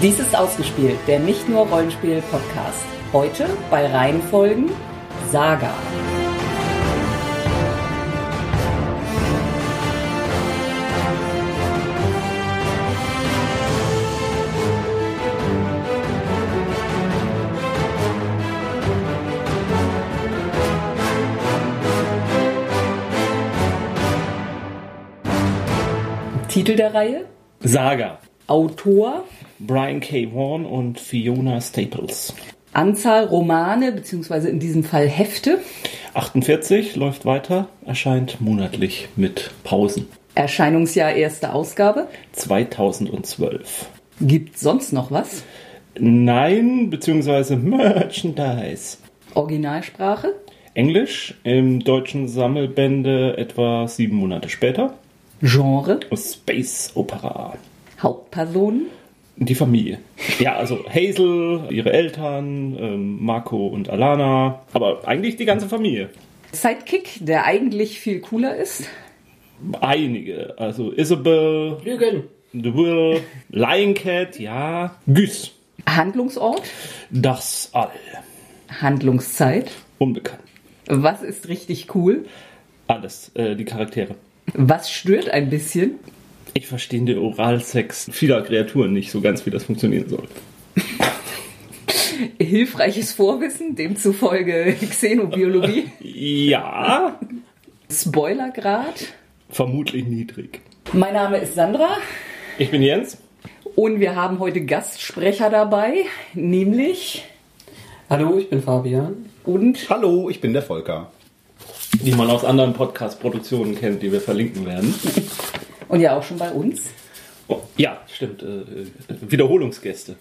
Dies ist ausgespielt, der nicht nur Rollenspiel-Podcast. Heute bei Reihenfolgen Saga. Titel der Reihe? Saga. Autor? Brian K. Vaughan und Fiona Staples. Anzahl Romane, beziehungsweise in diesem Fall Hefte. 48 läuft weiter, erscheint monatlich mit Pausen. Erscheinungsjahr erste Ausgabe. 2012. Gibt sonst noch was? Nein, beziehungsweise Merchandise. Originalsprache? Englisch, im deutschen Sammelbände etwa sieben Monate später. Genre? Space Opera. Hauptpersonen? Die Familie. Ja, also Hazel, ihre Eltern, ähm, Marco und Alana, aber eigentlich die ganze Familie. Sidekick, der eigentlich viel cooler ist. Einige, also Isabel, Lügen. The Will, Lion Cat, ja, Güs, Handlungsort? das All, Handlungszeit? unbekannt. Was ist richtig cool? Alles, äh, die Charaktere. Was stört ein bisschen? Ich verstehe den Oralsex vieler Kreaturen nicht so ganz, wie das funktionieren soll. Hilfreiches Vorwissen, demzufolge Xenobiologie. Ja, Spoilergrad. vermutlich niedrig. Mein Name ist Sandra Ich bin Jens. und wir haben heute Gastsprecher dabei, nämlich Hallo, ich bin Fabian. und Hallo, ich bin der Volker. Die man aus anderen Podcast-Produktionen kennt, die wir verlinken werden. und ja auch schon bei uns. Oh, ja, stimmt. Äh, äh, Wiederholungsgäste.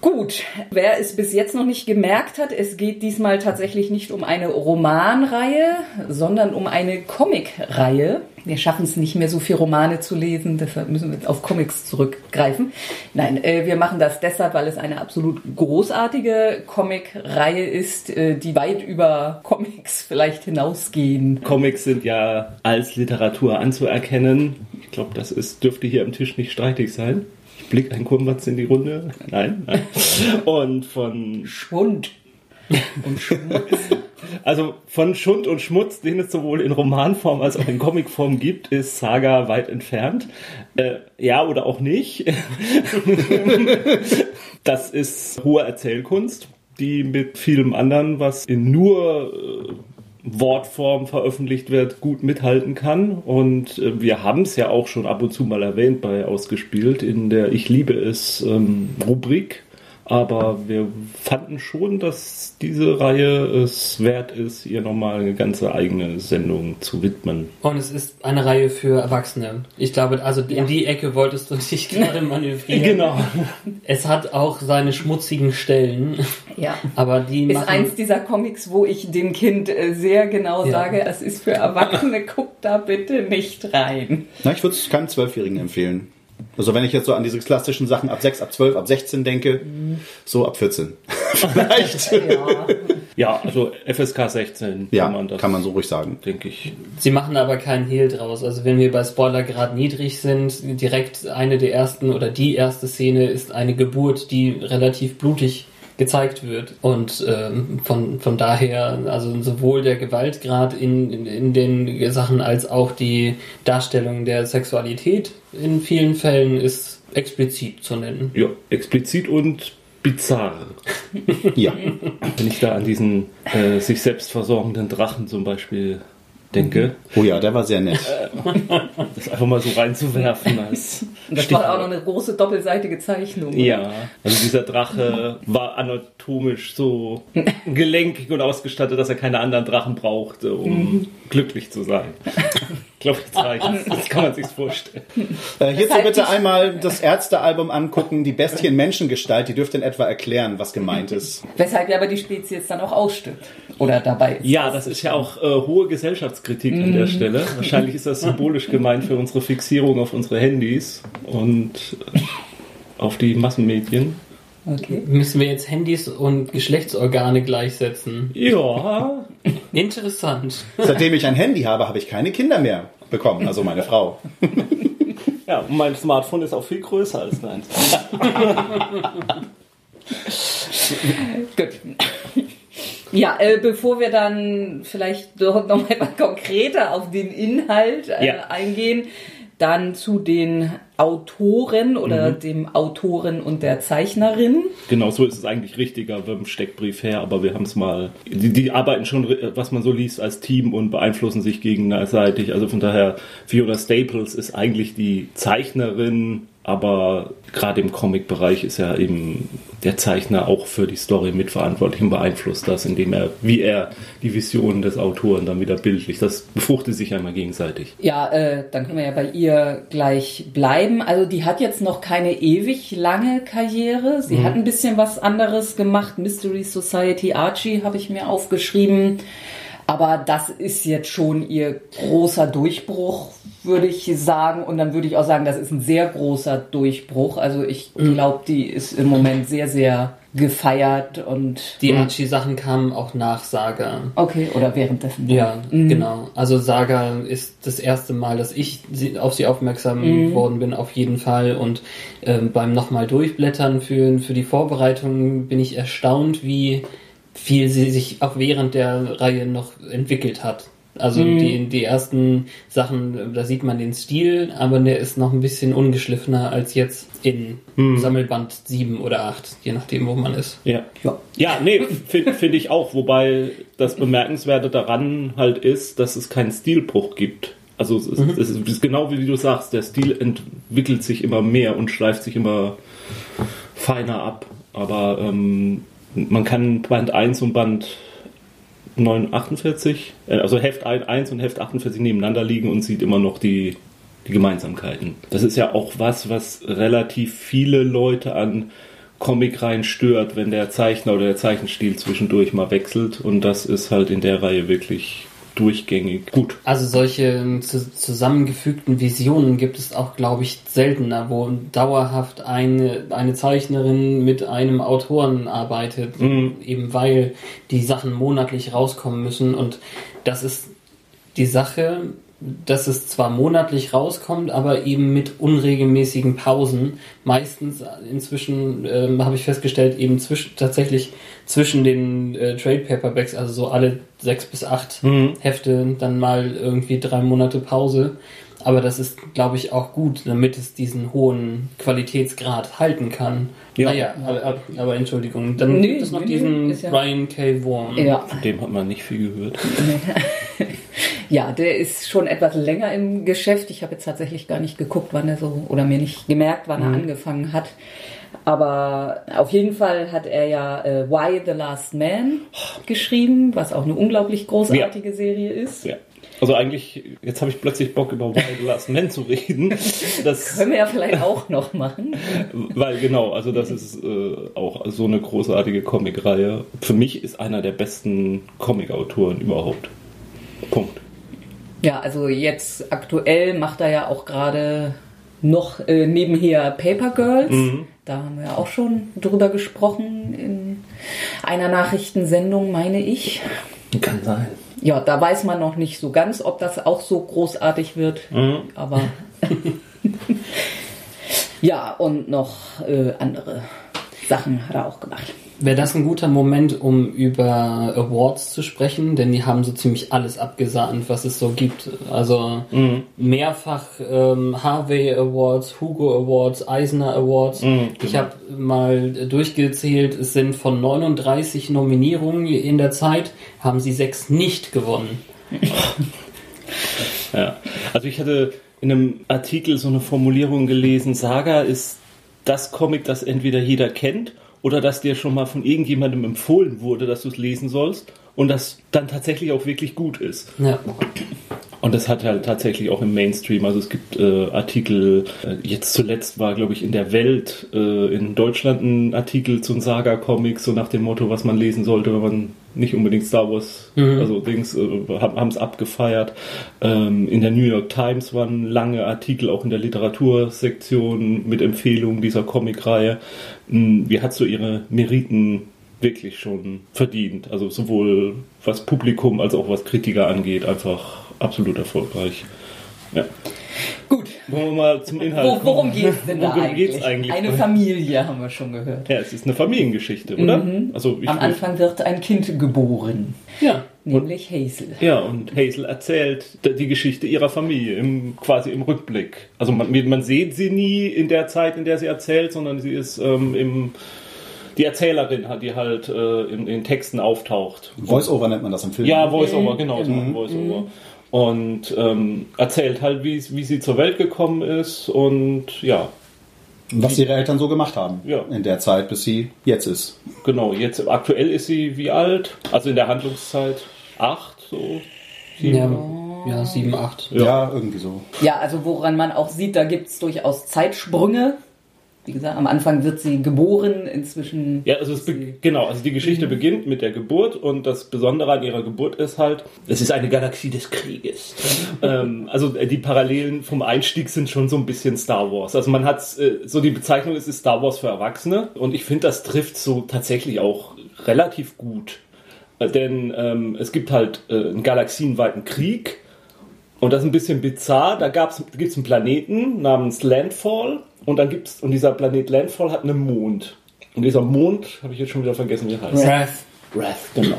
Gut, wer es bis jetzt noch nicht gemerkt hat, es geht diesmal tatsächlich nicht um eine Romanreihe, sondern um eine Comicreihe. Wir schaffen es nicht mehr, so viel Romane zu lesen, deshalb müssen wir auf Comics zurückgreifen. Nein, äh, wir machen das deshalb, weil es eine absolut großartige Comicreihe ist, äh, die weit über Comics vielleicht hinausgehen. Comics sind ja als Literatur anzuerkennen. Ich glaube, das ist, dürfte hier am Tisch nicht streitig sein. Ich blicke ein Kurmatz in die Runde. Nein, nein. Und von, Schund und Schmutz. also von Schund und Schmutz, den es sowohl in Romanform als auch in Comicform gibt, ist Saga weit entfernt. Äh, ja oder auch nicht. Das ist hohe Erzählkunst, die mit vielem anderen, was in nur äh, Wortform veröffentlicht wird, gut mithalten kann. Und äh, wir haben es ja auch schon ab und zu mal erwähnt bei Ausgespielt in der Ich liebe es ähm, Rubrik. Aber wir fanden schon, dass diese Reihe es wert ist, ihr nochmal eine ganze eigene Sendung zu widmen. Und es ist eine Reihe für Erwachsene. Ich glaube, also in die Ecke wolltest du dich gerade manövrieren. Genau. Es hat auch seine schmutzigen Stellen, Ja. aber die Ist eins dieser Comics, wo ich dem Kind äh, sehr genau Ja. sage, es ist für Erwachsene, guckt da bitte nicht rein. Na, ich würde es keinem Zwölfjährigen empfehlen. Also wenn ich jetzt so an diese klassischen Sachen ab 6, ab 12, ab 16 denke, so ab 14. Vielleicht. Ja. Ja, also FSK 16 ja, kann man das, kann man so ruhig sagen. denke ich. Sie machen aber keinen Hehl draus. Also wenn wir bei Spoilergrad niedrig sind, direkt eine der ersten oder die erste Szene ist eine Geburt, die relativ blutig gezeigt wird. Und ähm, von, von daher, also sowohl der Gewaltgrad in, in, in den Sachen als auch die Darstellung der Sexualität in vielen Fällen ist explizit zu nennen. Ja, explizit und bizarr. Ja. Wenn ich da an diesen äh, sich selbst versorgenden Drachen zum Beispiel denke, Oh ja, der war sehr nett. das einfach mal so reinzuwerfen als Und das war auch noch eine große doppelseitige Zeichnung. Ja, also dieser Drache war anatomisch so gelenkig und ausgestattet, dass er keine anderen Drachen brauchte, um glücklich zu sein. Ich glaube, jetzt reicht's. Das kann man sich vorstellen. Äh, hierzu Weshalb bitte einmal das Ärztealbum angucken, die Bestie in Menschengestalt, die dürfte in etwa erklären, was gemeint ist. Weshalb ja aber die Spezies dann auch ausstirbt. Oder dabei ist. Ja, das ist ja auch äh, hohe Gesellschaftskritik an der Stelle. Wahrscheinlich ist das symbolisch gemeint für unsere Fixierung auf unsere Handys und äh, auf die Massenmedien. Okay. Müssen wir jetzt Handys und Geschlechtsorgane gleichsetzen? Ja, Interessant. Seitdem ich ein Handy habe, habe ich keine Kinder mehr bekommen, also meine Frau. Ja, und mein Smartphone ist auch viel größer als deins. Gut. Ja, äh, bevor wir dann vielleicht doch noch mal konkreter auf den Inhalt äh, Ja. eingehen, dann zu den Autoren oder dem Autoren und der Zeichnerin. Genau, so ist es eigentlich richtiger beim Steckbrief her, aber wir haben es mal. Die, die arbeiten schon, was man so liest, als Team und beeinflussen sich gegenseitig. Also von daher, Fiona Staples ist eigentlich die Zeichnerin, aber gerade im Comic-Bereich ist ja eben der Zeichner auch für die Story mitverantwortlich und beeinflusst das, indem er, wie er die Visionen des Autoren dann wieder bildlich, das befruchtet sich ja immer gegenseitig. Ja, äh, dann können wir ja bei ihr gleich bleiben. Also die hat jetzt noch keine ewig lange Karriere. Sie hat ein bisschen was anderes gemacht. Mystery Society Archie habe ich mir aufgeschrieben. Aber das ist jetzt schon ihr großer Durchbruch, würde ich sagen. Und dann würde ich auch sagen, das ist ein sehr großer Durchbruch. Also ich glaube, die ist im Moment sehr, sehr gefeiert und Die Archie-Sachen kamen auch nach Saga. okay, oder währenddessen. Ja, genau. Also Saga ist das erste Mal, dass ich sie, auf sie aufmerksam worden bin, auf jeden Fall. Und ähm, beim nochmal durchblättern für, für die Vorbereitung bin ich erstaunt, wie viel sie sich auch während der Reihe noch entwickelt hat. Also die, die ersten Sachen, da sieht man den Stil, aber der ist noch ein bisschen ungeschliffener als jetzt in Sammelband 7 oder 8, je nachdem, wo man ist. Ja. Ja. Ja, nee, finde find ich auch. Wobei das Bemerkenswerte daran halt ist, dass es keinen Stilbruch gibt. Also es ist, es ist genau wie du sagst, der Stil entwickelt sich immer mehr und schleift sich immer feiner ab. Aber ähm, man kann Band 1 und Band 948, äh, also Heft 1 und Heft 48 nebeneinander liegen und sieht immer noch die, die Gemeinsamkeiten. Das ist ja auch was, was relativ viele Leute an Comicreihen stört, wenn der Zeichner oder der Zeichenstil zwischendurch mal wechselt. Und das ist halt in der Reihe wirklich durchgängig gut. Also solche zu, zusammengefügten Visionen gibt es auch, glaube ich, seltener, wo dauerhaft eine, eine Zeichnerin mit einem Autoren arbeitet, eben weil die Sachen monatlich rauskommen müssen. Und das ist die Sache, dass es zwar monatlich rauskommt, aber eben mit unregelmäßigen Pausen. Meistens inzwischen ähm, habe ich festgestellt, eben zwischen, tatsächlich zwischen den äh, Trade Paperbacks, also so alle sechs bis acht Hefte, dann mal irgendwie drei Monate Pause. Aber das ist, glaube ich, auch gut, damit es diesen hohen Qualitätsgrad halten kann. Ja. Naja, aber, aber, Entschuldigung, dann Nee, gibt es noch nee, diesen ja- Brian K. Vaughan. Ja. Von dem hat man nicht viel gehört. Ja, der ist schon etwas länger im Geschäft. Ich habe jetzt tatsächlich gar nicht geguckt, wann er so, oder mir nicht gemerkt, wann er angefangen hat. Aber auf jeden Fall hat er ja äh, Why the Last Man geschrieben, was auch eine unglaublich großartige Serie ist. Ja. Also eigentlich, jetzt habe ich plötzlich Bock über Wild Last Man zu reden. Das, Können wir ja vielleicht auch noch machen. Weil genau, also das ist äh, auch so eine großartige Comicreihe. Für mich ist einer der besten Comicautoren überhaupt. Punkt. Ja, also jetzt aktuell macht er ja auch gerade noch äh, nebenher Paper Girls. Da haben wir auch schon drüber gesprochen in einer Nachrichtensendung, meine ich. Kann sein. Ja, da weiß man noch nicht so ganz, ob das auch so großartig wird. Aber ja, und noch äh, andere Sachen hat er auch gemacht. Wäre das ein guter Moment, um über Awards zu sprechen? Denn die haben so ziemlich alles abgesahnt, was es so gibt. Also mehrfach ähm, Harvey Awards, Hugo Awards, Eisner Awards. Ich habe mal durchgezählt, es sind von 39 Nominierungen in der Zeit, haben sie sechs nicht gewonnen. Ja. Also ich hatte in einem Artikel so eine Formulierung gelesen, Saga ist das Comic, das entweder jeder kennt oder das dir schon mal von irgendjemandem empfohlen wurde, dass du es lesen sollst und das dann tatsächlich auch wirklich gut ist. Ja. Und das hat halt tatsächlich auch im Mainstream, also es gibt äh, Artikel, äh, jetzt zuletzt war, glaube ich, in der Welt äh, in Deutschland ein Artikel zu Saga-Comics, so nach dem Motto, was man lesen sollte, wenn man nicht unbedingt Star Wars, also Dings, äh, haben es abgefeiert. Ähm, in der New York Times waren lange Artikel, auch in der Literatursektion mit Empfehlungen dieser Comicreihe. Hm, Wie hat so ihre Meriten wirklich schon verdient. Also sowohl was Publikum als auch was Kritiker angeht, einfach absolut erfolgreich. Ja. Gut. Wollen wir mal zum Inhalt Wo, worum geht's denn da eigentlich? eigentlich? Eine Familie haben wir schon gehört. Ja, es ist eine Familiengeschichte, oder? Also ich Am Anfang wird ein Kind geboren, Ja. nämlich Hazel. Ja, und Hazel erzählt die Geschichte ihrer Familie im, quasi im Rückblick. Also man, man sieht sie nie in der Zeit, in der sie erzählt, sondern sie ist ähm, im die Erzählerin, hat die halt äh, in den Texten auftaucht. Voice-Over nennt man das im Film. Ja, Voice-Over, genau, so ein Voice-Over. Und ähm, erzählt halt, wie, wie sie zur Welt gekommen ist und ja, Was ihre Eltern so gemacht haben. Ja. In der Zeit, bis sie jetzt ist. genau, jetzt aktuell ist sie wie alt? Also in der Handlungszeit acht, so. sieben. Ja, ja 7, 8. Ja. Ja, irgendwie so. Ja, also woran man auch sieht, da gibt's durchaus Zeitsprünge. Wie gesagt, am Anfang wird sie geboren, inzwischen. Ja, also es genau, also die Geschichte beginnt mit der Geburt und das Besondere an ihrer Geburt ist halt, es ist eine Galaxie des Krieges. ähm, also äh, die Parallelen vom Einstieg sind schon so ein bisschen Star Wars. Also man hat äh, so die Bezeichnung, es ist Star Wars für Erwachsene und ich finde, das trifft so tatsächlich auch relativ gut. Äh, Denn ähm, es gibt halt äh, einen galaxienweiten Krieg und das ist ein bisschen bizarr. Da gab's, gibt's einen Planeten namens Landfall und dann gibt's und dieser Planet Landfall hat einen Mond. Und dieser Mond habe ich jetzt schon wieder vergessen, wie er heißt. Wrath. Wrath, genau.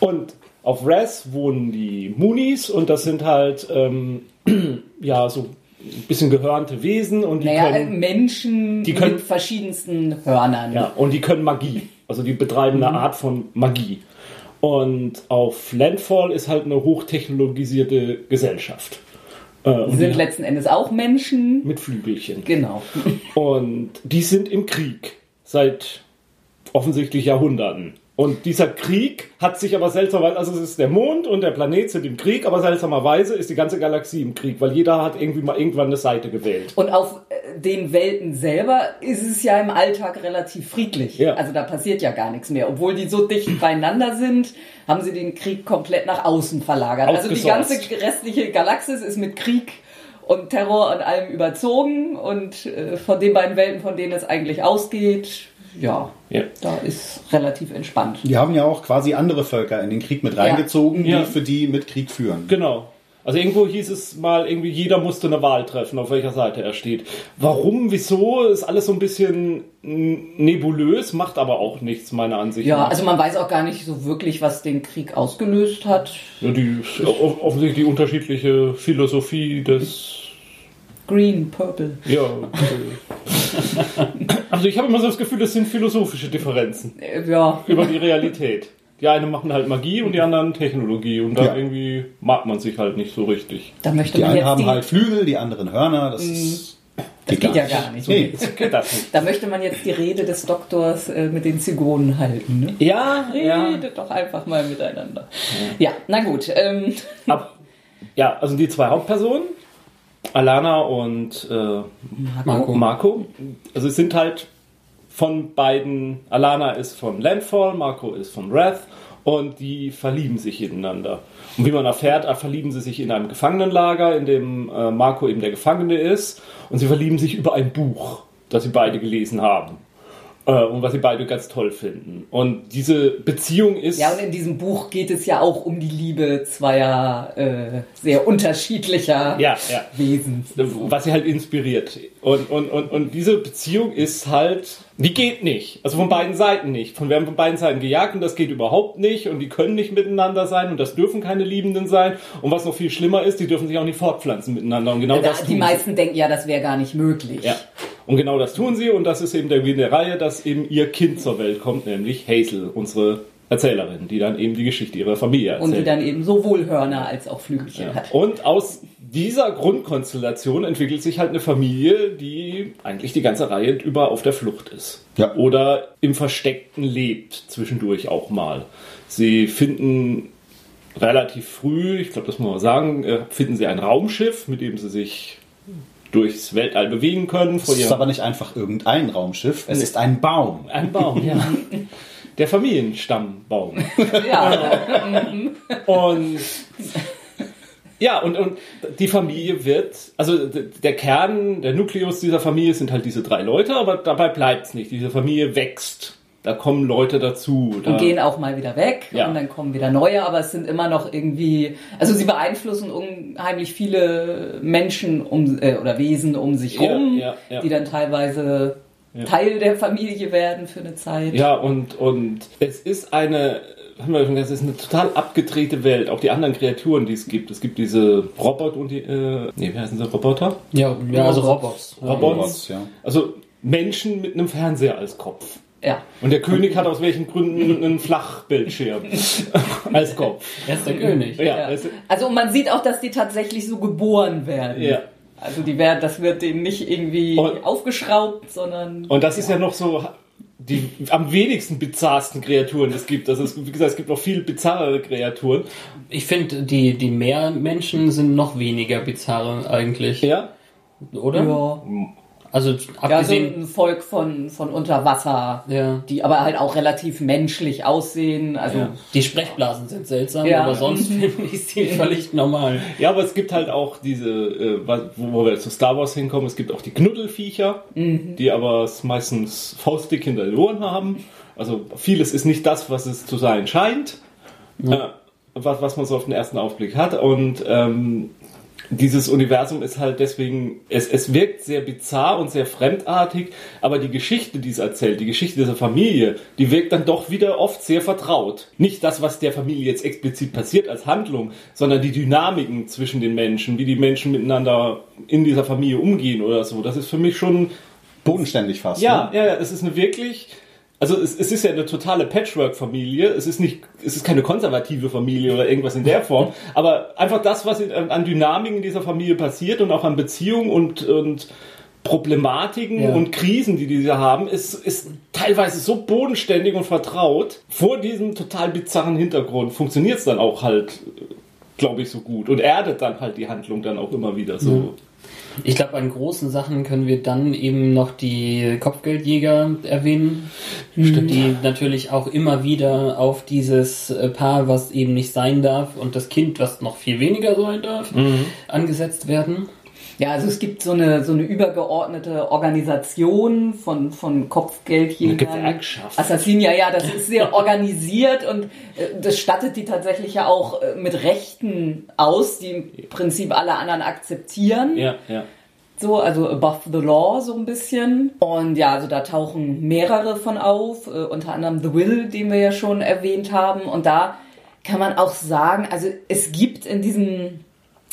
Und auf Wrath wohnen die Moonies und das sind halt ähm, ja so ein bisschen gehörnte Wesen und die Naja, können Menschen die können- mit verschiedensten Hörnern. ja, und die können Magie. Also die betreiben eine Art von Magie. Und auf Landfall ist halt eine hochtechnologisierte Gesellschaft. Äh, und Sind die- letzten Endes auch Menschen. mit Flügelchen. Genau. Und die sind im Krieg seit offensichtlich Jahrhunderten. Und dieser Krieg hat sich aber seltsamerweise, also es ist der Mond und der Planet sind im Krieg, aber seltsamerweise ist die ganze Galaxie im Krieg, weil jeder hat irgendwie mal irgendwann eine Seite gewählt. Und auf äh, den Welten selber ist es ja im Alltag relativ friedlich. Ja. Also da passiert ja gar nichts mehr. Obwohl die so dicht beieinander sind, haben sie den Krieg komplett nach außen verlagert. Also die ganze restliche Galaxis ist mit Krieg und Terror und allem überzogen. Und äh, von den beiden Welten, von denen es eigentlich ausgeht, ja, Ja. da ist relativ entspannt. Die haben ja auch quasi andere Völker in den Krieg mit reingezogen, Ja. die für die mit Krieg führen. Genau. Also irgendwo hieß es mal, irgendwie jeder musste eine Wahl treffen, auf welcher Seite er steht. Warum, wieso, ist alles so ein bisschen nebulös, macht aber auch nichts, meiner Ansicht Ja, nach. also man weiß auch gar nicht so wirklich, was den Krieg ausgelöst hat. Ja, die, off- offensichtlich die unterschiedliche Philosophie des Green, Purple. Ja. Also ich habe immer so das Gefühl, das sind philosophische Differenzen Äh, Ja, über die Realität. Die einen machen halt Magie und die anderen Technologie und da Ja. irgendwie mag man sich halt nicht so richtig. da möchte Die man einen jetzt haben die, halt Flügel, die anderen Hörner. Das, ist, das geht ja gar nicht. Nee. So geht das nicht. Da möchte man jetzt die Rede des Doktors äh, mit den Zygonen halten. Ne? Ja, Redet doch einfach mal miteinander. Ja, na gut. Ähm, Ab, ja, also die zwei Hauptpersonen, Alana und äh, Marco. Marco, also es sind halt von beiden, Alana ist von Landfall, Marco ist von Wrath und die verlieben sich ineinander. Und wie man erfährt, äh, verlieben sie sich in einem Gefangenenlager, in dem äh, Marco eben der Gefangene ist und sie verlieben sich über ein Buch, das sie beide gelesen haben. Äh, und was sie beide ganz toll finden. Und diese Beziehung ist... ja, und in diesem Buch geht es ja auch um die Liebe zweier äh, sehr unterschiedlicher ja, ja. Wesen. was sie halt inspiriert. Und, und, und, und diese Beziehung ist halt, die geht nicht. Also von beiden Seiten nicht. Von werden von beiden Seiten gejagt und das geht überhaupt nicht und die können nicht miteinander sein und das dürfen keine Liebenden sein. Und was noch viel schlimmer ist, die dürfen sich auch nicht fortpflanzen miteinander. Und genau Da, das die meisten denken ja, das wäre gar nicht möglich. Ja. Und genau das tun sie und das ist eben der Gewinn der Reihe, dass eben ihr Kind zur Welt kommt, nämlich Hazel, unsere Erzählerin, die dann eben die Geschichte ihrer Familie erzählt. Und die dann eben sowohl Hörner als auch Flügelchen hat. Und aus dieser Grundkonstellation entwickelt sich halt eine Familie, die eigentlich die ganze Reihe über auf der Flucht ist. Ja. Oder im Versteckten lebt, zwischendurch auch mal. Sie finden relativ früh, ich glaube, das muss man sagen, äh, finden sie ein Raumschiff, mit dem sie sich durchs Weltall bewegen können. Es ist aber nicht einfach irgendein Raumschiff, es ist ein Baum. ein Baum, ja. Der Familienstammbaum. Ja, Und ja, und, und die Familie wird, also der Kern, der Nukleus dieser Familie sind halt diese drei Leute, aber dabei bleibt es nicht. Diese Familie wächst da kommen Leute dazu. Da und gehen auch mal wieder weg Ja. und dann kommen wieder neue, aber es sind immer noch irgendwie, also sie beeinflussen unheimlich viele Menschen um äh, oder Wesen um sich Ja, rum, ja, ja. die dann teilweise Teil der Familie werden für eine Zeit. Ja, und, und es ist eine, haben wir schon gesagt, es ist eine total abgedrehte Welt. Auch die anderen Kreaturen, die es gibt. Es gibt diese Roboter und die, äh, nee, wie heißen sie, Roboter? Ja, ja also Robots. Robots. Robots, ja. Also Menschen mit einem Fernseher als Kopf. Ja. Und der König hat aus welchen Gründen einen Flachbildschirm als Kopf. Er ist der König. Ja, Ja. Also und man sieht auch, dass die tatsächlich so geboren werden. ja. Also die werden, das wird denen nicht irgendwie Und- aufgeschraubt, sondern Und das ist ja noch so die am wenigsten bizarrsten Kreaturen es gibt. Also es, wie gesagt, es gibt noch viel bizarrere Kreaturen. Ich finde, die, die Meermenschen sind noch weniger bizarre eigentlich. Ja. Oder? ja, Also ja so abgesehen. ein Volk von, von Unterwasser, Ja. die aber halt auch relativ menschlich aussehen. Also Ja. Die Sprechblasen sind seltsam, Ja. aber sonst finde ich sie völlig normal. Ja, aber es gibt halt auch diese, äh, wo wo wir zu Star Wars hinkommen, es gibt auch die Knuddelviecher, die aber es meistens faustdick hinter den Ohren haben. Also vieles ist nicht das, was es zu sein scheint, äh, was, was man so auf den ersten Aufblick hat. Und ähm, dieses Universum ist halt deswegen, es, es wirkt sehr bizarr und sehr fremdartig, aber die Geschichte, die es erzählt, die Geschichte dieser Familie, die wirkt dann doch wieder oft sehr vertraut. Nicht das, was der Familie jetzt explizit passiert als Handlung, sondern die Dynamiken zwischen den Menschen, wie die Menschen miteinander in dieser Familie umgehen oder so. Das ist für mich schon Bodenständig fast. ja, Ne? ja, ja, es ist eine wirklich. Also es, es ist ja eine totale Patchwork-Familie. Es ist nicht, es ist keine konservative Familie oder irgendwas in der Form. aber einfach das, was in, an Dynamiken in dieser Familie passiert und auch an Beziehungen und, und Problematiken Ja. und Krisen, die diese haben, ist, ist teilweise so bodenständig und vertraut. Vor diesem total bizarren Hintergrund funktioniert es dann auch halt, glaube ich, so gut und erdet dann halt die Handlung dann auch immer wieder so. Ich glaube, an großen Sachen können wir dann eben noch die Kopfgeldjäger erwähnen, die natürlich auch immer wieder auf dieses äh, Paar, was eben nicht sein darf, und das Kind, was noch viel weniger sein darf, angesetzt werden. Ja, also es gibt so eine, so eine übergeordnete Organisation von, von Kopfgeldjägern. Assassinen, ja, ja, das ist sehr organisiert und äh, das stattet die tatsächlich ja auch äh, mit Rechten aus, die im Prinzip alle anderen akzeptieren. Ja, ja. So, also above the law so ein bisschen. Und ja, also da tauchen mehrere von auf, äh, unter anderem The Will, den wir ja schon erwähnt haben. Und da kann man auch sagen, also es gibt in diesem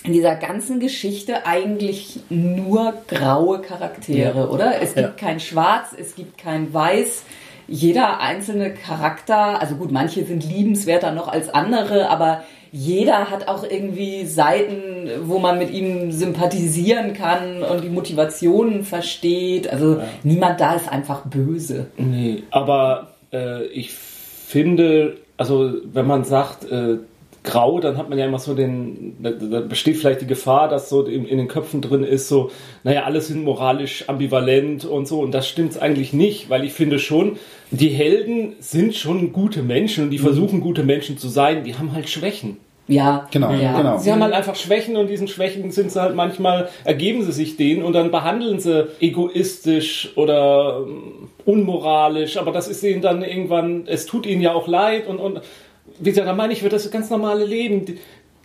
in dieser ganzen Geschichte eigentlich nur graue Charaktere, Ja. oder? Es gibt Ja. kein Schwarz, es gibt kein Weiß. Jeder einzelne Charakter, also gut, manche sind liebenswerter noch als andere, aber jeder hat auch irgendwie Seiten, wo man mit ihm sympathisieren kann und die Motivationen versteht. Also niemand da ist einfach böse. Nee, aber äh, ich finde, also wenn man sagt, äh, grau, dann hat man ja immer so den, da, da besteht vielleicht die Gefahr, dass so in, in den Köpfen drin ist, so, naja, alles sind moralisch ambivalent und so, und das stimmt eigentlich nicht, weil ich finde schon, die Helden sind schon gute Menschen und die versuchen gute Menschen zu sein, die haben halt Schwächen. Ja, Genau, ja. genau. Sie haben halt einfach Schwächen und diesen Schwächen sind sie halt manchmal, ergeben sie sich denen und dann behandeln sie egoistisch oder ähm, unmoralisch, aber das ist ihnen dann irgendwann, es tut ihnen ja auch leid und, und wie gesagt, da meine ich, wird das ganz normale Leben.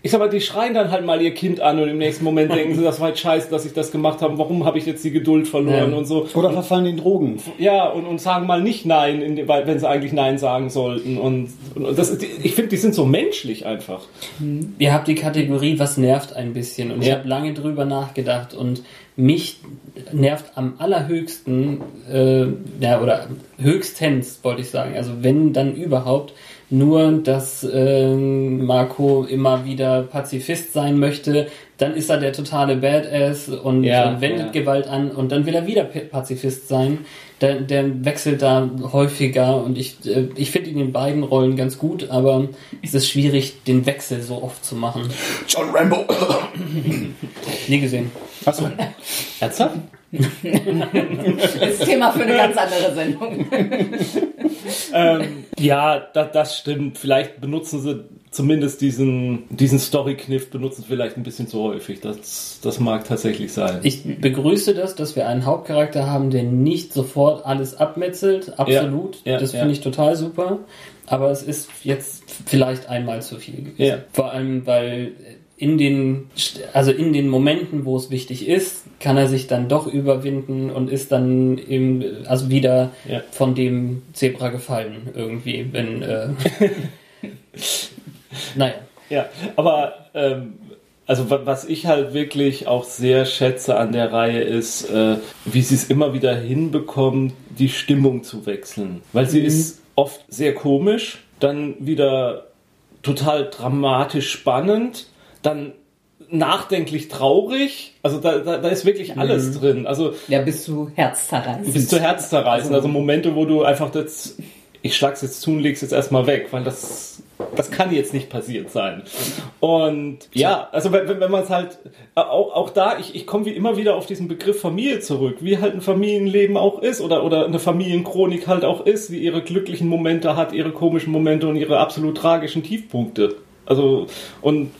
Ich sag mal, die schreien dann halt mal ihr Kind an und im nächsten Moment denken sie, das war jetzt scheiße, dass ich das gemacht habe, warum habe ich jetzt die Geduld verloren Ja. und so. Oder verfallen den Drogen. Ja, und, und sagen mal nicht Nein, in, wenn sie eigentlich Nein sagen sollten. Und, und das, ich finde, die sind so menschlich einfach. Ihr habt die Kategorie, was nervt ein bisschen. Und ich Ja. habe lange drüber nachgedacht und mich nervt am allerhöchsten, äh, ja, oder höchstens, wollte ich sagen. Also wenn dann überhaupt nur, dass äh, Marco immer wieder Pazifist sein möchte, dann ist er der totale Badass und Ja, wendet ja. Gewalt an und dann will er wieder Pazifist sein. Der, der wechselt da häufiger und ich, äh, ich finde ihn in beiden Rollen ganz gut, aber es ist schwierig, den Wechsel so oft zu machen. John Rambo. Nie gesehen. Achso. Ernsthaft? Das ist Thema für eine ganz andere Sendung. ähm, ja, da, das stimmt. Vielleicht benutzen sie zumindest diesen, diesen Story-Kniff benutzen vielleicht ein bisschen zu häufig. Das, das mag tatsächlich sein. Ich begrüße das, dass wir einen Hauptcharakter haben, der nicht sofort alles abmetzelt. Absolut. Ja, ja, das ja. finde ich total super. Aber es ist jetzt vielleicht einmal zu viel gewesen. Ja. Vor allem, weil in den, also in den Momenten, wo es wichtig ist, kann er sich dann doch überwinden und ist dann eben, also wieder Ja. von dem Zebra gefallen irgendwie, wenn, äh, naja. Ja, aber ähm, also wa- was ich halt wirklich auch sehr schätze an der Reihe ist, äh, wie sie es immer wieder hinbekommen, die Stimmung zu wechseln. Weil sie ist oft sehr komisch, dann wieder total dramatisch spannend, dann nachdenklich traurig. Also da, da, da ist wirklich alles drin. Also Ja, bis zu herzzerreißend. bis zu Herz zerreißen. Also Momente, wo du einfach das, ich schlag's jetzt zu und leg's jetzt erstmal weg, weil das, das kann jetzt nicht passiert sein. Und ja, also wenn, wenn wenn man es halt, auch, auch da, ich, ich komme wie immer wieder auf diesen Begriff Familie zurück, wie halt ein Familienleben auch ist oder, oder eine Familienchronik halt auch ist, wie ihre glücklichen Momente hat, ihre komischen Momente und ihre absolut tragischen Tiefpunkte. Also, und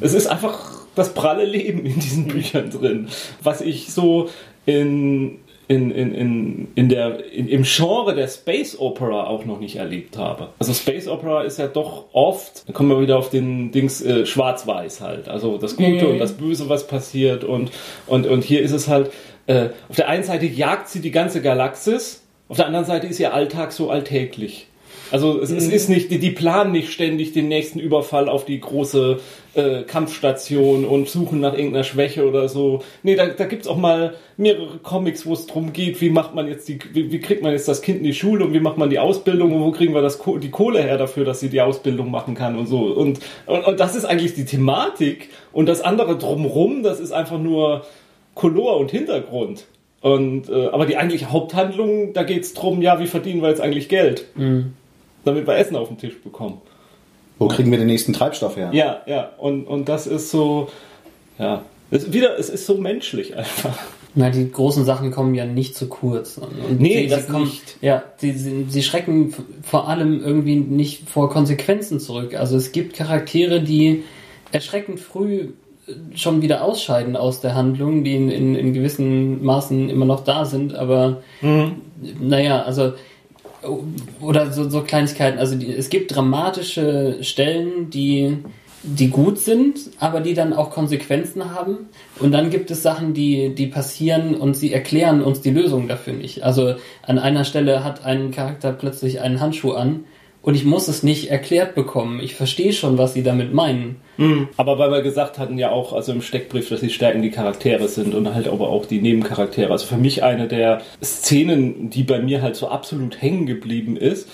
es ist einfach das pralle Leben in diesen Büchern drin, was ich so in, in, in, in, in der, in, im Genre der Space Opera auch noch nicht erlebt habe. Also Space Opera ist ja doch oft, dann kommen wir wieder auf den Dings äh, schwarz-weiß halt, also das Gute und das Böse, was passiert und, und, und hier ist es halt, äh, auf der einen Seite jagt sie die ganze Galaxis, auf der anderen Seite ist ihr Alltag so alltäglich. Also es, es ist nicht, die, die planen nicht ständig den nächsten Überfall auf die große äh, Kampfstation und suchen nach irgendeiner Schwäche oder so. Nee, da, da gibt's auch mal mehrere Comics, wo es drum geht, wie macht man jetzt die, wie, wie kriegt man jetzt das Kind in die Schule und wie macht man die Ausbildung und wo kriegen wir das, die Kohle her dafür, dass sie die Ausbildung machen kann und so. Und, und, und das ist eigentlich die Thematik und das andere drumrum, das ist einfach nur Color und Hintergrund. Und, äh, aber die eigentliche Haupthandlung, da geht's drum, ja, wie verdienen wir jetzt eigentlich Geld? Damit wir Essen auf den Tisch bekommen. Wo kriegen wir den nächsten Treibstoff her? Ja, ja, und, und das ist so, ja, es, ist wieder, es ist so menschlich einfach. Na, die großen Sachen kommen ja nicht zu kurz. Und Nee, sie, das sie kommen, nicht. Ja, sie, sie, sie schrecken vor allem irgendwie nicht vor Konsequenzen zurück. Also es gibt Charaktere, die erschreckend früh äh, schon wieder ausscheiden aus der Handlung, die in, in, in gewissen Maßen immer noch da sind, aber Mhm. naja, also oder so, so Kleinigkeiten. Also die, es gibt dramatische Stellen, die, die gut sind, aber die dann auch Konsequenzen haben. Und dann gibt es Sachen, die, die passieren und sie erklären uns die Lösung dafür nicht. Also an einer Stelle hat ein Charakter plötzlich einen Handschuh an und ich muss es nicht erklärt bekommen. Ich verstehe schon, was sie damit meinen. Aber weil wir gesagt hatten ja auch, also im Steckbrief, dass die Stärken die Charaktere sind und halt aber auch die Nebencharaktere. Also für mich eine der Szenen, die bei mir halt so absolut hängen geblieben ist.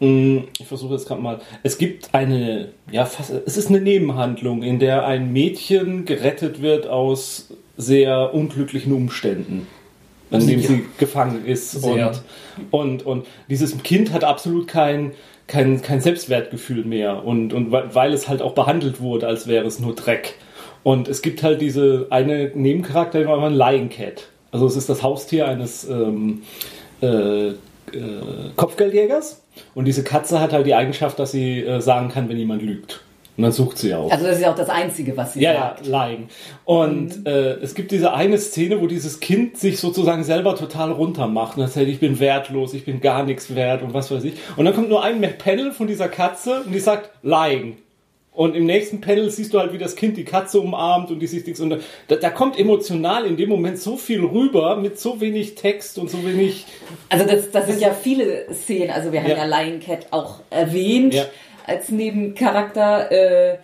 mh, Ich versuche jetzt gerade mal. Es gibt eine, ja, fast, es ist eine Nebenhandlung, in der ein Mädchen gerettet wird aus sehr unglücklichen Umständen, in dem Ja. sie gefangen ist. Sehr. Und, und, und dieses Kind hat absolut kein, kein, kein Selbstwertgefühl mehr. Und, und weil es halt auch behandelt wurde, als wäre es nur Dreck. Und es gibt halt diese eine Nebencharakter, die war ein Lion Cat. Also es ist das Haustier eines ähm, äh, äh, Kopfgeldjägers. Und diese Katze hat halt die Eigenschaft, dass sie äh, sagen kann, wenn jemand lügt. Und dann sucht sie auch. Also das ist ja auch das Einzige, was sie Ja, sagt. ja, lying. Und äh, es gibt diese eine Szene, wo dieses Kind sich sozusagen selber total runtermacht und erzählt, ich bin wertlos, ich bin gar nichts wert und was weiß ich. Und dann kommt nur ein Panel von dieser Katze und die sagt, lying. Und im nächsten Panel siehst du halt, wie das Kind die Katze umarmt und die sich nichts. Und da, da kommt emotional in dem Moment so viel rüber mit so wenig Text und so wenig. Also das, das sind ja viele Szenen. Also wir haben Ja. ja, Lion Cat auch erwähnt Ja. Als Nebencharakter. Äh,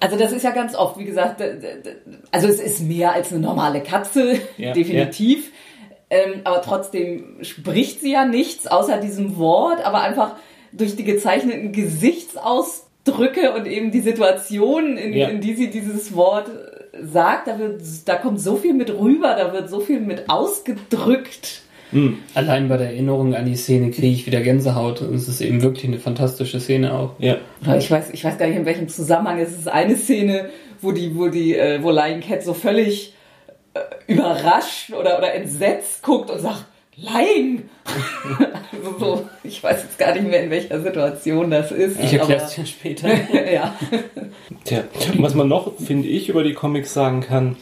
also das ist ja ganz oft, wie gesagt, also es ist mehr als eine normale Katze, Ja, definitiv. Ähm, aber trotzdem spricht sie ja nichts außer diesem Wort, aber einfach durch die gezeichneten Gesichtsausdrücke und eben die Situation, in, Ja. in die sie dieses Wort sagt, da, wird, da kommt so viel mit rüber, da wird so viel mit ausgedrückt. Allein bei der Erinnerung an die Szene kriege ich wieder Gänsehaut. Und es ist eben wirklich eine fantastische Szene auch. Ja. Oder ich weiß, ich weiß gar nicht, in welchem Zusammenhang. Es ist eine Szene, wo die, wo die, äh, wo Lion Cat so völlig äh, überrascht oder, oder entsetzt guckt und sagt, Lying! also so, ich weiß jetzt gar nicht mehr, in welcher Situation das ist. Ich erkläre es dir später. ja. Tja, und was man noch, finde ich, über die Comics sagen kann,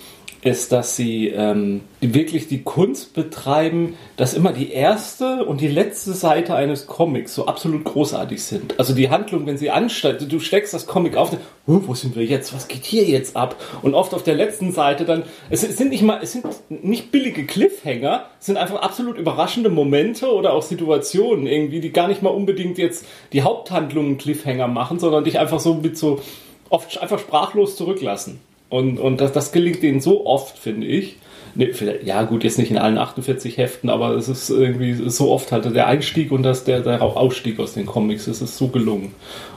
ist, dass sie ähm, wirklich die Kunst betreiben, dass immer die erste und die letzte Seite eines Comics so absolut großartig sind. Also die Handlung, wenn sie ansteigt, du steckst das Comic auf, oh, wo sind wir jetzt? Was geht hier jetzt ab? Und oft auf der letzten Seite dann, es sind nicht mal, es sind nicht billige Cliffhanger, es sind einfach absolut überraschende Momente oder auch Situationen irgendwie, die gar nicht mal unbedingt jetzt die Haupthandlungen Cliffhanger machen, sondern dich einfach so mit so oft einfach sprachlos zurücklassen. Und, und das, das gelingt denen so oft, finde ich. Nee, ja, gut, jetzt nicht in allen 48 Heften, aber es ist irgendwie so oft halt der Einstieg und das, der, der Ausstieg aus den Comics. Es ist so gelungen.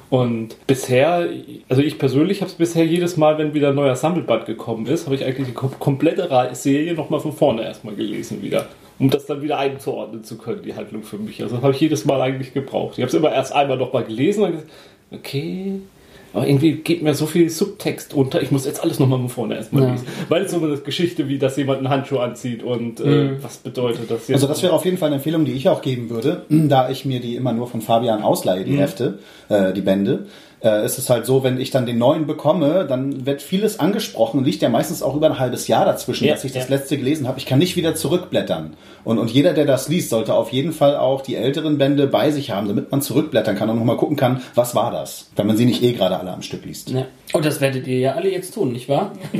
Und bisher, also ich persönlich habe es bisher jedes Mal, wenn wieder ein neuer Sammelband gekommen ist, habe ich eigentlich die komplette Serie nochmal von vorne erstmal gelesen wieder. Um das dann wieder einzuordnen zu können, die Handlung für mich. Also habe ich jedes Mal eigentlich gebraucht. Ich habe es immer erst einmal nochmal gelesen und gesagt, okay, aber irgendwie geht mir so viel Subtext unter, ich muss jetzt alles nochmal von vorne erstmal ja. lesen. Weil es so eine Geschichte wie, dass jemand einen Handschuh anzieht und äh, mhm. was bedeutet das jetzt? Also das wäre auf jeden Fall eine Empfehlung, die ich auch geben würde, da ich mir die immer nur von Fabian ausleihe, die mhm. Hefte, äh, die Bände äh, ist es halt so, wenn ich dann den neuen bekomme, dann wird vieles angesprochen und liegt ja meistens auch über ein halbes Jahr dazwischen, ja, dass ich ja. das letzte gelesen habe. Ich kann nicht wieder zurückblättern. Und, und jeder, der das liest, sollte auf jeden Fall auch die älteren Bände bei sich haben, damit man zurückblättern kann und nochmal gucken kann, was war das, wenn man sie nicht eh gerade alle am Stück liest. Ja. Und das werdet ihr ja alle jetzt tun, nicht wahr? ich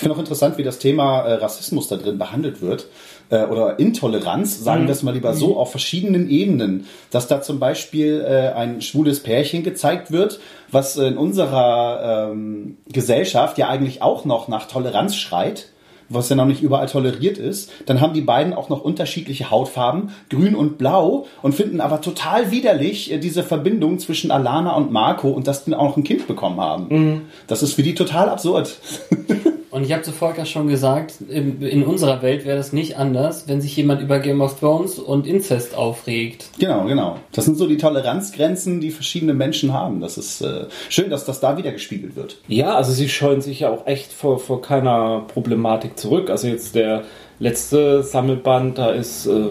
finde auch interessant, wie das Thema äh, Rassismus da drin behandelt wird äh, oder Intoleranz, sagen mhm. wir es mal lieber so, auf verschiedenen Ebenen. Dass da zum Beispiel äh, ein schwules Pärchen gezeigt wird, was in unserer ähm, Gesellschaft ja eigentlich auch noch nach Toleranz schreit was ja noch nicht überall toleriert ist. Dann haben die beiden auch noch unterschiedliche Hautfarben, grün und blau, und finden aber total widerlich äh, diese Verbindung zwischen Alana und Marco und dass die auch noch ein Kind bekommen haben. Mhm. Das ist für die total absurd. Und ich habe zu Volker schon gesagt, in, in unserer Welt wäre das nicht anders, wenn sich jemand über Game of Thrones und Inzest aufregt. Genau, genau. Das sind so die Toleranzgrenzen, die verschiedene Menschen haben. Das ist äh, schön, dass das da wieder gespiegelt wird. Ja, also sie scheuen sich ja auch echt vor, vor keiner Problematik zurück. Also jetzt der letzte Sammelband, da ist äh,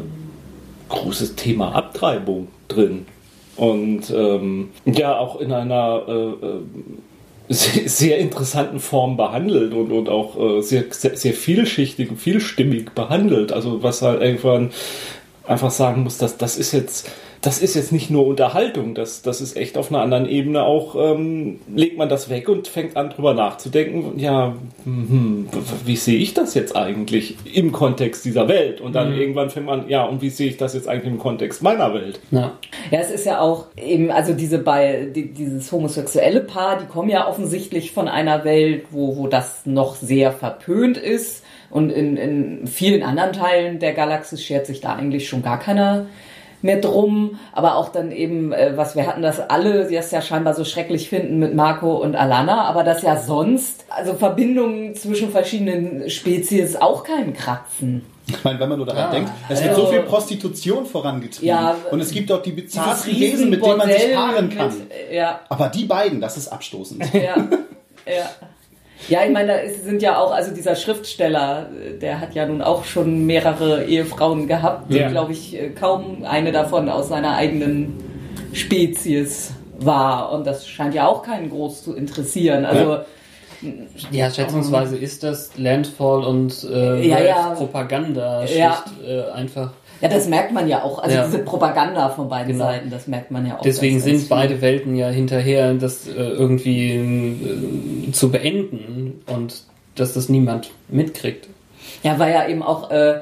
großes Thema Abtreibung drin. Und ähm, ja, auch in einer äh, äh sehr, interessanten Form behandelt und, und auch äh, sehr, sehr, sehr vielschichtig und vielstimmig behandelt. Also was halt irgendwann einfach sagen muss, dass das ist jetzt das ist jetzt nicht nur Unterhaltung, das, das ist echt auf einer anderen Ebene auch, ähm, legt man das weg und fängt an drüber nachzudenken, ja, hm, wie sehe ich das jetzt eigentlich im Kontext dieser Welt? Und dann mhm. irgendwann fängt man, ja, und wie sehe ich das jetzt eigentlich im Kontext meiner Welt? Ja, ja es ist ja auch eben, also diese bei, die, dieses homosexuelle Paar, die kommen ja offensichtlich von einer Welt, wo, wo das noch sehr verpönt ist. Und in, in vielen anderen Teilen der Galaxis schert sich da eigentlich schon gar keiner mehr drum. Aber auch dann eben, äh, was wir hatten, dass alle das ja scheinbar so schrecklich finden mit Marco und Alana, aber dass ja sonst, also Verbindungen zwischen verschiedenen Spezies auch keinen kratzen. Ich meine, wenn man nur daran ja, denkt, es also, wird so viel Prostitution vorangetrieben. Ja, und es gibt auch die bizarrsten Wesen, mit denen man sich paaren kann. Mit, ja. Aber die beiden, das ist abstoßend. Ja, ja. Ja, ich meine, da sind ja auch, also dieser Schriftsteller, der hat ja nun auch schon mehrere Ehefrauen gehabt, ja. glaube ich, äh, kaum eine davon aus seiner eigenen Spezies war. Und das scheint ja auch keinen groß zu interessieren. Also ja. Ja, schätzungsweise ist das Landfall und äh, ja, ja. Propaganda ja. äh, einfach ja, das merkt man ja auch. Also ja. diese Propaganda von beiden genau. Seiten, das merkt man ja auch. Deswegen ganz, ganz sind beide Welten ja hinterher, das äh, irgendwie äh, zu beenden und dass das niemand mitkriegt. Ja, weil ja eben auch, äh,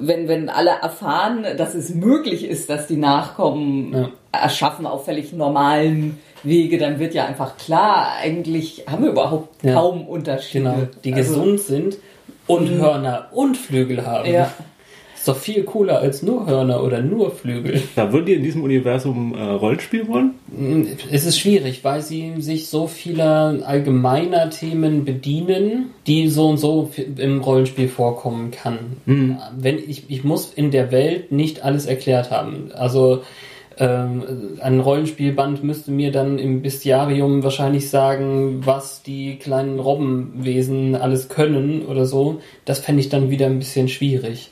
wenn, wenn alle erfahren, dass es möglich ist, dass die Nachkommen ja. erschaffen auf völlig normalen Wege, dann wird ja einfach klar, eigentlich haben wir überhaupt ja. kaum Unterschiede. Genau, die also, gesund sind und mhm. Hörner und Flügel haben. Ja. Ist doch viel cooler als nur Hörner oder nur Flügel. Da würdet ihr in diesem Universum äh, Rollenspiel wollen? Mm, es ist schwierig, weil sie sich so vieler allgemeiner Themen bedienen, die so und so im Rollenspiel vorkommen kann. Mhm. Wenn ich, ich muss in der Welt nicht alles erklärt haben. Also ähm, ein Rollenspielband müsste mir dann im Bestiarium wahrscheinlich sagen, was die kleinen Robbenwesen alles können oder so. Das fände ich dann wieder ein bisschen schwierig.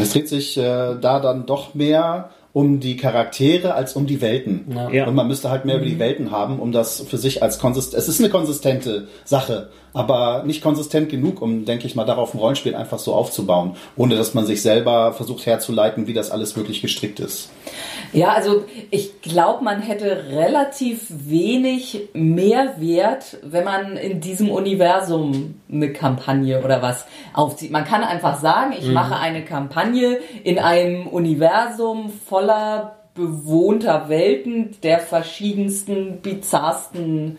Es dreht sich äh, da dann doch mehr um die Charaktere als um die Welten. Ja. Ja. Und man müsste halt mehr über die Welten haben, um das für sich als konsistent. Es ist eine konsistente Sache, aber nicht konsistent genug, um, denke ich mal, darauf ein Rollenspiel einfach so aufzubauen, ohne dass man sich selber versucht herzuleiten, wie das alles wirklich gestrickt ist. Ja, also ich glaube, man hätte relativ wenig Mehrwert, wenn man in diesem Universum eine Kampagne oder was aufzieht. Man kann einfach sagen, ich mache eine Kampagne in einem Universum voller bewohnter Welten der verschiedensten, bizarrsten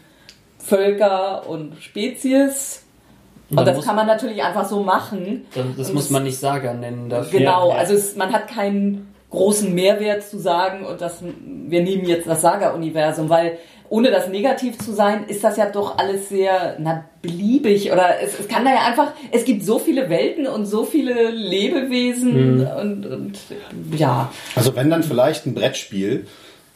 Völker und Spezies. Und dann das muss- kann man natürlich einfach so machen. Das, das Und muss man nicht Saga nennen dafür. Genau, also es, man hat keinen großen Mehrwert zu sagen und das, wir nehmen jetzt das Saga-Universum, weil ohne das negativ zu sein, ist das ja doch alles sehr na, beliebig oder es, es kann da ja einfach, es gibt so viele Welten und so viele Lebewesen und, und ja. Also wenn dann vielleicht ein Brettspiel,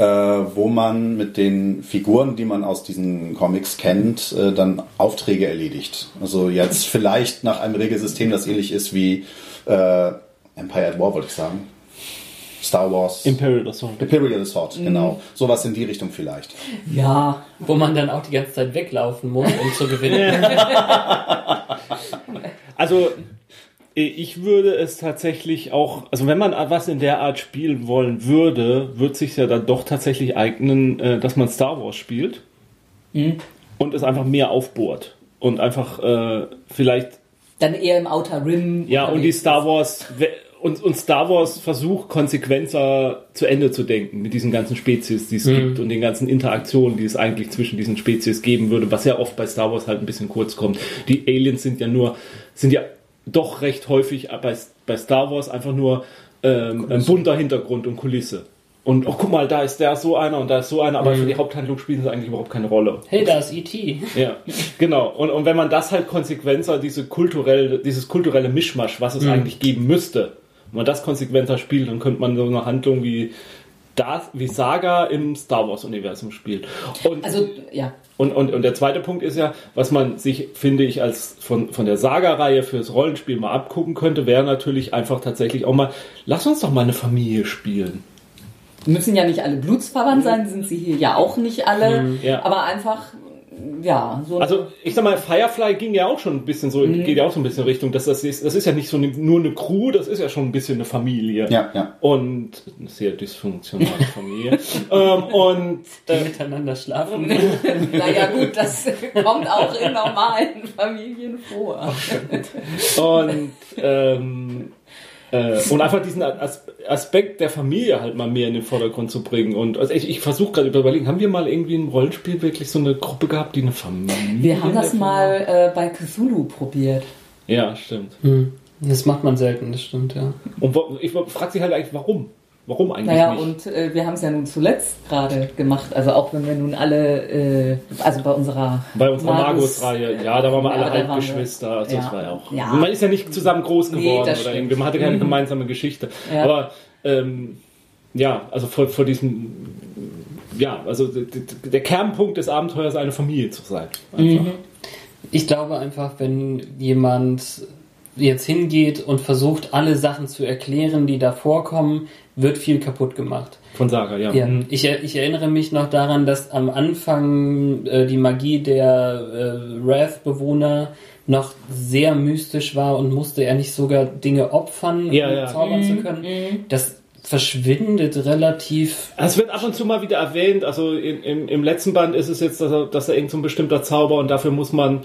äh, wo man mit den Figuren, die man aus diesen Comics kennt, äh, dann Aufträge erledigt. Also jetzt vielleicht nach einem Regelsystem, das ähnlich ist wie äh, Empire at War, wollte ich sagen. Star Wars. Imperial Assault. Imperial Assault, genau. Sowas in die Richtung vielleicht. Ja, Wo man dann auch die ganze Zeit weglaufen muss, um zu gewinnen. Also ich würde es tatsächlich auch, also wenn man was in der Art spielen wollen würde, wird sich ja dann doch tatsächlich eignen, äh, dass man Star Wars spielt und es einfach mehr aufbohrt und einfach äh, vielleicht dann eher im Outer Rim. ja und die Star Wars und, und Star Wars versucht konsequenter zu Ende zu denken mit diesen ganzen Spezies, die es gibt und den ganzen Interaktionen, die es eigentlich zwischen diesen Spezies geben würde, was ja oft bei Star Wars halt ein bisschen kurz kommt. Die Aliens sind ja nur, sind ja doch recht häufig bei, bei Star Wars einfach nur ähm, ein bunter Hintergrund und Kulisse. Und oh, guck mal, da ist der so einer und da ist so einer, aber für die Haupthandlung spielen sie eigentlich überhaupt keine Rolle. Hey, da ist E.T. Ja, genau. Und, und wenn man das halt konsequenter, diese kulturelle, dieses kulturelle Mischmasch, was es eigentlich geben müsste, wenn man das konsequenter spielt, dann könnte man so eine Handlung wie das, wie Saga im Star Wars Universum spielen. Und, Also, ja. und, und, und der zweite Punkt ist ja, was man sich, finde ich, als von, von der Saga-Reihe fürs Rollenspiel mal abgucken könnte, wäre natürlich einfach tatsächlich auch mal, lass uns doch mal eine Familie spielen. Müssen ja nicht alle blutsverwandt sein, sind sie hier ja auch nicht alle, ja. aber einfach, ja, so Also ich sag mal, Firefly ging ja auch schon ein bisschen so, geht ja auch so ein bisschen Richtung, dass das ist, das ist ja nicht so eine, nur eine Crew, das ist ja schon ein bisschen eine Familie. Ja, ja. Und eine sehr dysfunktionale Familie. ähm, und Die miteinander schlafen. Naja, gut, das kommt auch in normalen Familien vor. und ähm, äh, und einfach diesen As Aspekt der Familie halt mal mehr in den Vordergrund zu bringen. Und also ich, ich versuche gerade zu überlegen, haben wir mal irgendwie im Rollenspiel wirklich so eine Gruppe gehabt, die eine Familie. Wir haben das mal äh, bei Cthulhu probiert. Ja, stimmt. Hm. Das macht man selten, das stimmt, ja. Und wo, ich frage sich halt eigentlich, warum? Warum eigentlich Naja, nicht? und äh, wir haben es ja nun zuletzt gerade gemacht. Also auch wenn wir nun alle, äh, also bei unserer Bei unserer Magus- Magus-Reihe, ja, da waren wir alle waren wir- Halbgeschwister. Also das ja. war ja auch. Ja. Man ist ja nicht zusammen groß Nee, geworden das oder stimmt. irgendwie. Man hatte keine Mhm. gemeinsame Geschichte. Ja. Aber ähm, ja, also vor, vor diesem, ja, also der Kernpunkt des Abenteuers eine Familie zu sein. Einfach. Ich glaube einfach, wenn jemand jetzt hingeht und versucht, alle Sachen zu erklären, die da vorkommen, wird viel kaputt gemacht. Von Saga, ja. Ja, Mhm. ich, er- ich erinnere mich noch daran, dass am Anfang äh, die Magie der äh, Wrath-Bewohner noch sehr mystisch war und musste er nicht sogar Dinge opfern, Ja, um ja. zaubern zu können. Das verschwindet relativ. Es wird ab und zu mal wieder erwähnt, also in, im, im letzten Band ist es jetzt, dass er, dass er irgend so ein bestimmter Zauber und dafür muss man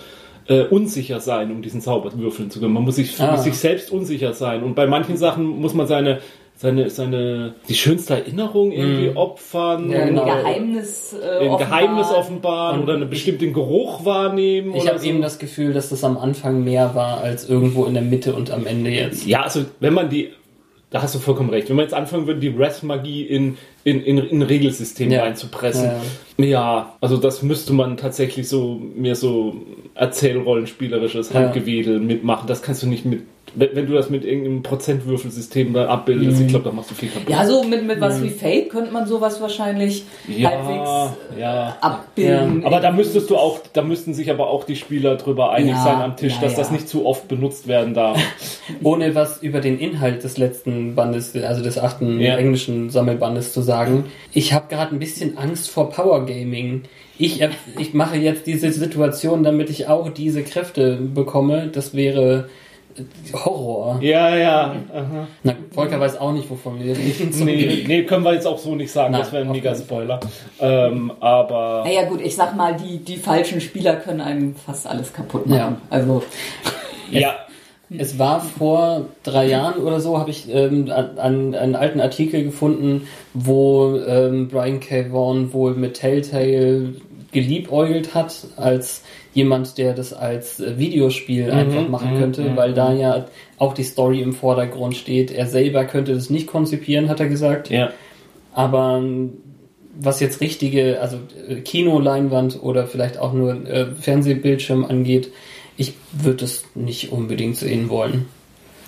äh, unsicher sein, um diesen Zauber würfeln zu können. Man muss sich, Ah. muss sich selbst unsicher sein. Und bei manchen Sachen muss man seine, seine, seine, die schönste Erinnerung irgendwie opfern. Ja, ein genau. Geheimnis, äh, Ein Geheimnis offenbaren. offenbaren oder einen bestimmten Geruch wahrnehmen. Ich habe so. eben das Gefühl, dass das am Anfang mehr war als irgendwo in der Mitte und am Ende jetzt. Ja, also wenn man die, da hast du vollkommen recht, wenn man jetzt anfangen würde, die Wrath-Magie in, in, in, in ein Regelsystem Ja. reinzupressen, Ja. ja. also das müsste man tatsächlich so, mehr so erzählrollenspielerisches Ja. Handgewedel mitmachen. Das kannst du nicht mit wenn, du das mit irgendeinem Prozentwürfelsystem da abbildest, ich glaube, da machst du viel kaputt. Ja, so mit, mit was wie Fate könnte man sowas wahrscheinlich Ja, halbwegs ja. abbilden. Aber da müsstest du auch, da müssten sich aber auch die Spieler drüber einig Ja, sein am Tisch, ja, dass das ja. nicht zu oft benutzt werden darf. Ohne was über den Inhalt des letzten Bandes, also des achten Ja. englischen Sammelbandes zu sagen. Ich habe gerade ein bisschen Angst vor Power Gaming. Ich, ich mache jetzt diese Situation, damit ich auch diese Kräfte bekomme. Das wäre äh, Horror. ja, ja. Aha. Na, Volker weiß auch nicht, wovon wir reden. Nee, nee, können wir jetzt auch so nicht sagen, Nein, das wäre ein mega Spoiler. Ähm, aber Naja gut, ich sag mal, die, die falschen Spieler können einem fast alles kaputt machen. Ja. Also ja, Es war vor drei Jahren oder so, habe ich ähm, an, einen alten Artikel gefunden, wo ähm, Brian K. Vaughan wohl mit Telltale geliebäugelt hat, als jemand, der das als äh, Videospiel einfach machen könnte, weil da ja auch die Story im Vordergrund steht. Er selber könnte das nicht konzipieren, hat er gesagt. ja. Aber ähm, was jetzt richtige, also äh, Kinoleinwand oder vielleicht auch nur äh, Fernsehbildschirm angeht, ich würde es nicht unbedingt sehen wollen.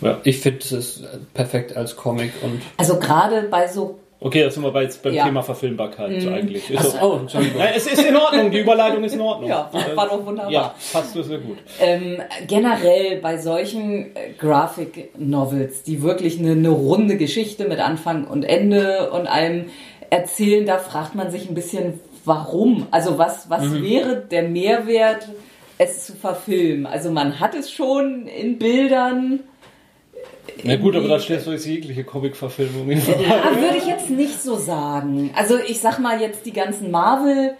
ja. Ich finde es äh, perfekt als Comic und. Also gerade bei so Okay, jetzt sind wir bei, jetzt beim Ja. Thema Verfilmbarkeit eigentlich. Ist doch- oh, Entschuldigung. Nein, es ist in Ordnung, die Überleitung ist in Ordnung. Ja, war doch wunderbar. Ja, passt du sehr gut. ähm, generell bei solchen äh, Graphic Novels, die wirklich eine, eine runde Geschichte mit Anfang und Ende und allem erzählen, da fragt man sich ein bisschen, warum? Also was, was wäre der Mehrwert, es zu verfilmen? Also man hat es schon in Bildern. Na gut, aber da stellst du jetzt jegliche Comic-Verfilmung in Ja, würde ich jetzt nicht so sagen. Also ich sag mal jetzt die ganzen Marvel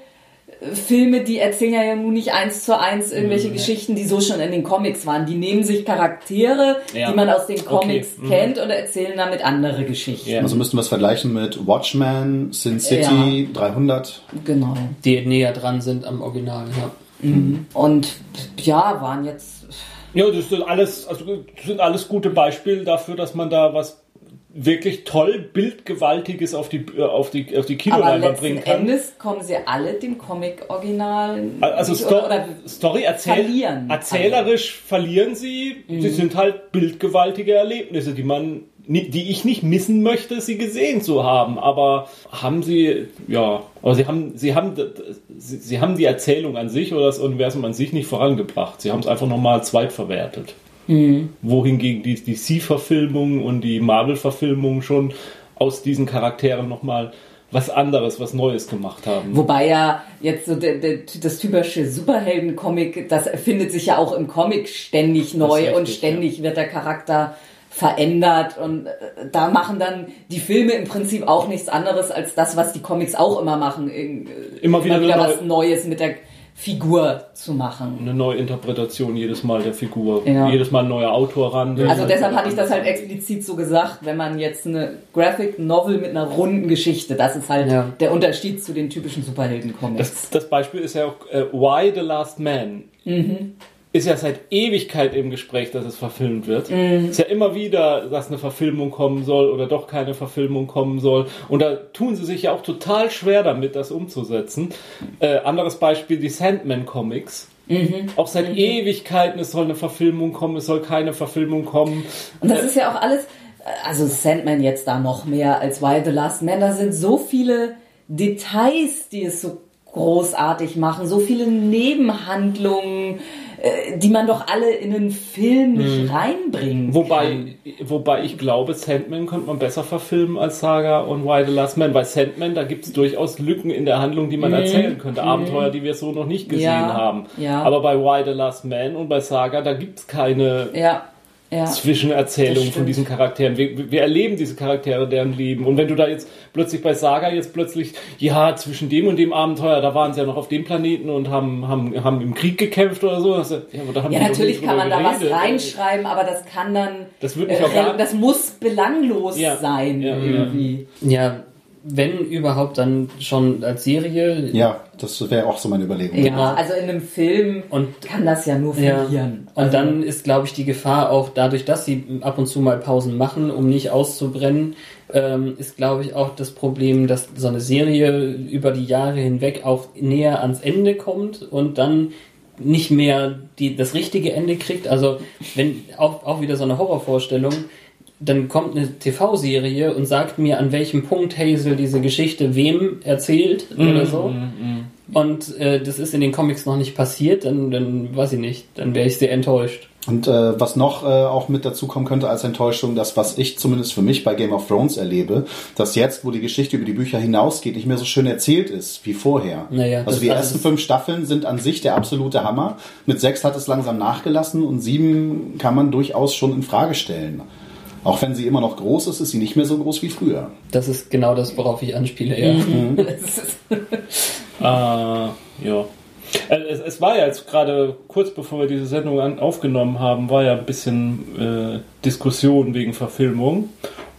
Filme, die erzählen ja nun nicht eins zu eins irgendwelche Mhm. Geschichten, die so schon in den Comics waren. Die nehmen sich Charaktere, Ja. die man aus den Comics Okay. Mhm. kennt und erzählen damit andere Geschichten. Ja. Also müssten wir es vergleichen mit Watchmen, Sin City, 300. Genau. Die näher dran sind am Original, ja. Und ja, waren jetzt Ja, das sind alles, also sind alles gute Beispiele dafür, dass man da was wirklich toll bildgewaltiges auf die äh, auf die auf die Kinoleinwand bringen kann. Endes kommen sie alle dem Comic-Original Also nicht- Sto oder, oder Story erzähl verlieren. erzählerisch verlieren sie. Mhm. Sie sind halt bildgewaltige Erlebnisse, die man die ich nicht missen möchte, sie gesehen zu haben. Aber haben sie, ja, aber sie haben, sie haben, sie, sie haben die Erzählung an sich oder das Universum an sich nicht vorangebracht. Sie haben es einfach nochmal zweitverwertet. Wohingegen die DC-Verfilmung und die Marvel-Verfilmung schon aus diesen Charakteren nochmal was anderes, was Neues gemacht haben. Wobei ja jetzt so der, der, das typische Superhelden-Comic, das erfindet sich ja auch im Comic ständig neu richtig, und ständig wird der Charakter verändert und äh, da machen dann die Filme im Prinzip auch nichts anderes als das, was die Comics auch immer machen, in- äh, Immer wieder eine was neue- Neues mit der Figur zu machen. eine neue Interpretation jedes Mal der Figur. Ja. Jedes Mal ein neuer Autor ran. Also deshalb hatte ich das halt explizit so gesagt, wenn man jetzt eine Graphic Novel mit einer runden Geschichte, das ist halt Ja. der Unterschied zu den typischen Superhelden-Comics. Das, das Beispiel ist ja auch äh, Why the Last Man. Mhm. Ist ja seit Ewigkeit im Gespräch, dass es verfilmt wird. Mhm. Ist ja immer wieder, dass eine Verfilmung kommen soll oder doch keine Verfilmung kommen soll. Und da tun sie sich ja auch total schwer damit, das umzusetzen. Äh, anderes Beispiel, die Sandman Comics. Mhm. Auch seit Ewigkeiten, es soll eine Verfilmung kommen, es soll keine Verfilmung kommen. Und das ist ja auch alles, also Sandman jetzt da noch mehr als Why the Last Man, da sind so viele Details, die es so großartig machen, so viele Nebenhandlungen, die man doch alle in einen Film nicht reinbringen Wobei, wobei ich glaube, Sandman könnte man besser verfilmen als Saga und Why the Last Man. Bei Sandman, da gibt es durchaus Lücken in der Handlung, die man erzählen könnte. Abenteuer, die wir so noch nicht gesehen Mhm. Ja, haben. ja. Aber bei Why the Last Man und bei Saga, da gibt es keine Ja, ja. Zwischenerzählung Das von diesen Charakteren. Wir, wir erleben diese Charaktere, deren Leben. Und wenn du da jetzt plötzlich bei Saga jetzt plötzlich, ja, zwischen dem und dem Abenteuer, da waren sie ja noch auf dem Planeten und haben, haben, haben im Krieg gekämpft oder so. Das, ja, aber da haben Ja, natürlich kann man da was geredet. reinschreiben, aber das kann dann, Das wird nicht äh, auch gar- das muss belanglos Ja, sein ja, ja. irgendwie. Ja, wenn überhaupt dann schon als Serie. Ja, das wäre auch so meine Überlegung. Ja, Genau. also in einem Film Und- kann das ja nur Ja. verlieren. Und Also- dann ist, glaube ich, die Gefahr auch dadurch, dass sie ab und zu mal Pausen machen, um nicht auszubrennen, ähm, ist, glaube ich, auch das Problem, dass so eine Serie über die Jahre hinweg auch näher ans Ende kommt und dann nicht mehr die, das richtige Ende kriegt. Also wenn auch, auch wieder so eine Horrorvorstellung, dann kommt eine TV-Serie und sagt mir, an welchem Punkt Hazel diese Geschichte wem erzählt oder so. Und äh, das ist in den Comics noch nicht passiert, dann, dann weiß ich nicht, dann wäre ich sehr enttäuscht. Und äh, was noch äh, auch mit dazu kommen könnte als Enttäuschung, das, was ich zumindest für mich bei Game of Thrones erlebe, dass jetzt, wo die Geschichte über die Bücher hinausgeht, nicht mehr so schön erzählt ist wie vorher. Naja, also die ersten fünf Staffeln sind an sich der absolute Hammer. Mit sechs hat es langsam nachgelassen und sieben kann man durchaus schon in Frage stellen. Auch wenn sie immer noch groß ist, ist sie nicht mehr so groß wie früher. Das ist genau das, worauf ich anspiele, ja. Das ist, Äh, ja. Es, es war ja jetzt gerade kurz bevor wir diese Sendung an, aufgenommen haben, war ja ein bisschen äh, Diskussion wegen Verfilmung.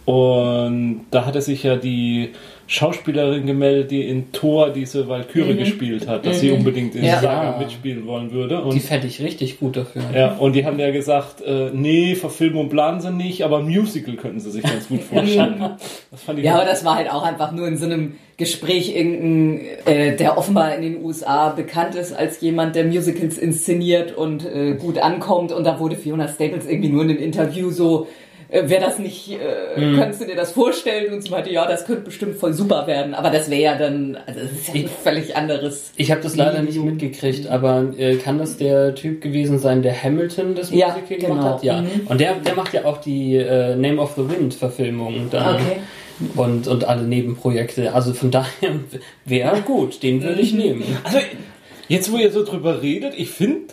Und da hatte sich ja die Schauspielerin gemeldet, die in Thor diese Valkyrie gespielt hat, dass sie unbedingt in Ja. Saga mitspielen wollen würde. Die Und, fände ich richtig gut dafür. ja, und die haben ja gesagt, äh, nee, Verfilmung planen sie nicht, aber ein Musical könnten sie sich ganz gut vorstellen. Das fand ich ja, aber das war halt auch einfach nur in so einem Gespräch irgendein, äh, der offenbar in den USA bekannt ist als jemand, der Musicals inszeniert und äh, gut ankommt. Und da wurde Fiona Staples irgendwie nur in einem Interview so, äh, wäre das nicht, äh, könntest du dir das vorstellen? Und sie meinte, ja, das könnte bestimmt voll super werden. Aber das wäre ja dann, also das ist ja ein völlig anderes. Ich habe das leider nicht mitgekriegt, aber äh, kann das der Typ gewesen sein, der Hamilton das Ja, Musical genau. gemacht hat? Ja. Mhm. Und der, der macht ja auch die äh, Name of the Wind Verfilmung dann. Okay. Und, und alle Nebenprojekte. Also von daher wäre gut, den würde ich nehmen. Also, jetzt wo ihr so drüber redet, ich finde,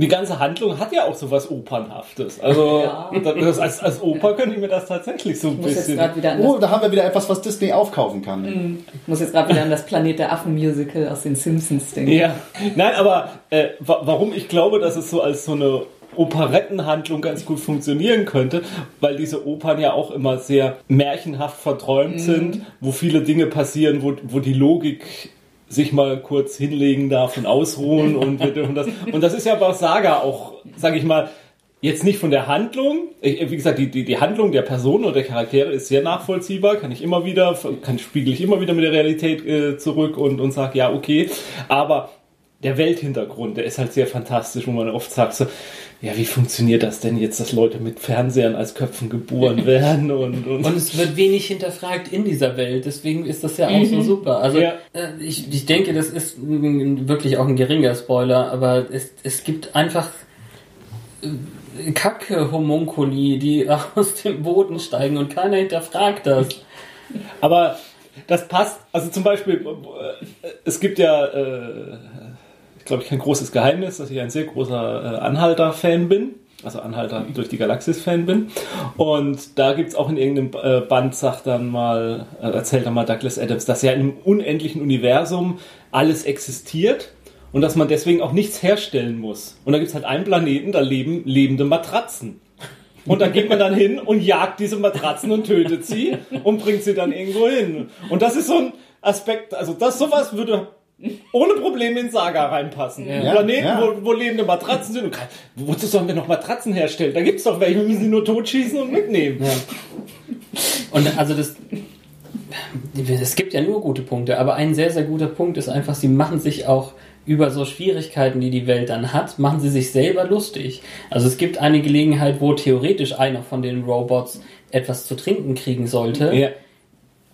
die ganze Handlung hat ja auch so was Opernhaftes. Also, Ja. das, als, als Oper könnte ich mir das tatsächlich so ein bisschen. gerade wieder an Oh, da haben wir wieder etwas, was Disney aufkaufen kann. ich muss jetzt gerade wieder an das Planet der Affen Musical aus den Simpsons denken. Ja, nein, aber äh, wa warum ich glaube, dass es so als so eine Operettenhandlung ganz gut funktionieren könnte, weil diese Opern ja auch immer sehr märchenhaft verträumt sind, wo viele Dinge passieren, wo, wo die Logik sich mal kurz hinlegen darf und ausruhen und wir dürfen das. Und das ist ja bei Saga auch, sage ich mal, Jetzt nicht von der Handlung. Ich, wie gesagt, die, die, die Handlung der Person oder der Charaktere ist sehr nachvollziehbar. Kann ich immer wieder, kann spiegel ich immer wieder mit der Realität äh, zurück und, und sage, ja, okay. Aber der Welthintergrund, der ist halt sehr fantastisch, wo man oft sagt so, ja, wie funktioniert das denn jetzt, dass Leute mit Fernsehern als Köpfen geboren werden und, und, Und es wird wenig hinterfragt in dieser Welt, deswegen ist das ja auch so super. Also Ja. äh, ich, ich denke, das ist wirklich auch ein geringer Spoiler, aber es, es gibt einfach äh, Kacke-Homunkuli, die aus dem Boden steigen und keiner hinterfragt das. Aber das passt, also zum Beispiel, äh, es gibt ja, äh, glaube ich, kein großes Geheimnis, dass ich ein sehr großer äh, Anhalter-Fan bin. Also Anhalter durch die Galaxis-Fan bin. Und da gibt's auch in irgendeinem äh, Band, sagt dann mal, äh, erzählt dann mal Douglas Adams, dass ja im unendlichen Universum alles existiert und dass man deswegen auch nichts herstellen muss. Und da gibt's halt einen Planeten, da leben lebende Matratzen. Und da geht man dann hin und jagt diese Matratzen und tötet sie und bringt sie dann irgendwo hin. Und das ist so ein Aspekt, also das sowas würde ohne Probleme in Saga reinpassen. Ja. Planeten, Ja. Wo, wo lebende Matratzen sind. Kein- wozu sollen wir noch Matratzen herstellen? Da gibt's doch welche, wir müssen sie nur totschießen und mitnehmen. Ja. Und also das. Es gibt ja nur gute Punkte, aber ein sehr, sehr guter Punkt ist einfach, sie machen sich auch über so Schwierigkeiten, die die Welt dann hat, machen sie sich selber lustig. Also es gibt eine Gelegenheit, wo theoretisch einer von den Robots etwas zu trinken kriegen sollte. Ja.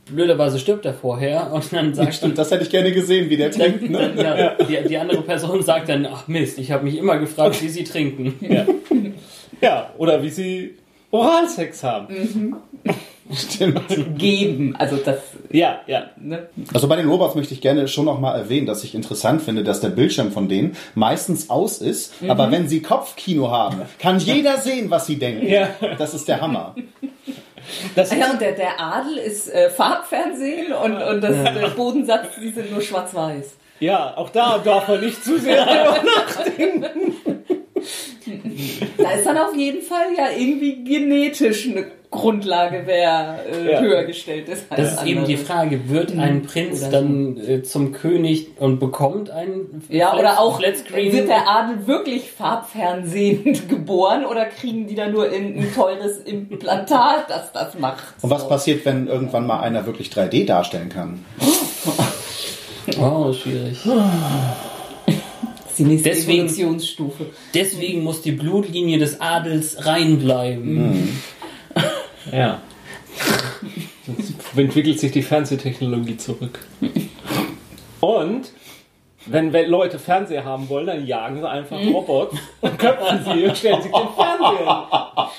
Blöderweise stirbt er vorher und dann sagt Stimmt, das hätte ich gerne gesehen, wie der trinkt. Ne? ja, die, die andere Person sagt dann, ach Mist, ich habe mich immer gefragt, wie sie trinken. Ja. ja, oder wie sie Oralsex haben. Stimmt. Geben, also das, Ja, ja. ne? Also bei den Robots möchte ich gerne schon noch mal erwähnen, dass ich interessant finde, dass der Bildschirm von denen meistens aus ist, aber wenn sie Kopfkino haben, kann jeder sehen, was sie denken. Ja. Das ist der Hammer. Das Ja, und der, der Adel ist äh, Farbfernsehen und, und das, der Bodensatz, die sind nur schwarz-weiß. ja, auch da darf man nicht zu sehr nachdenken. Da ist dann auf jeden Fall ja irgendwie genetisch eine Grundlage, wer äh, Ja. höher gestellt ist als Das ist eben die andere. Frage, wird ein Prinz Oder dann äh, zum König und bekommt einen Ja, Flat- oder auch, wird der Adel wirklich farbfernsehend geboren oder kriegen die da nur in ein teures Implantat, das das macht? Und was passiert, wenn irgendwann mal einer wirklich 3D darstellen kann? Oh, schwierig. die nächste Deswegen- Evolutionsstufe. Deswegen muss die Blutlinie des Adels reinbleiben. Ja. Sonst entwickelt sich die Fernsehtechnologie zurück. Und wenn we- Leute Fernseher haben wollen, dann jagen sie einfach Robots und köpfen sie und stellen sich den Fernseher.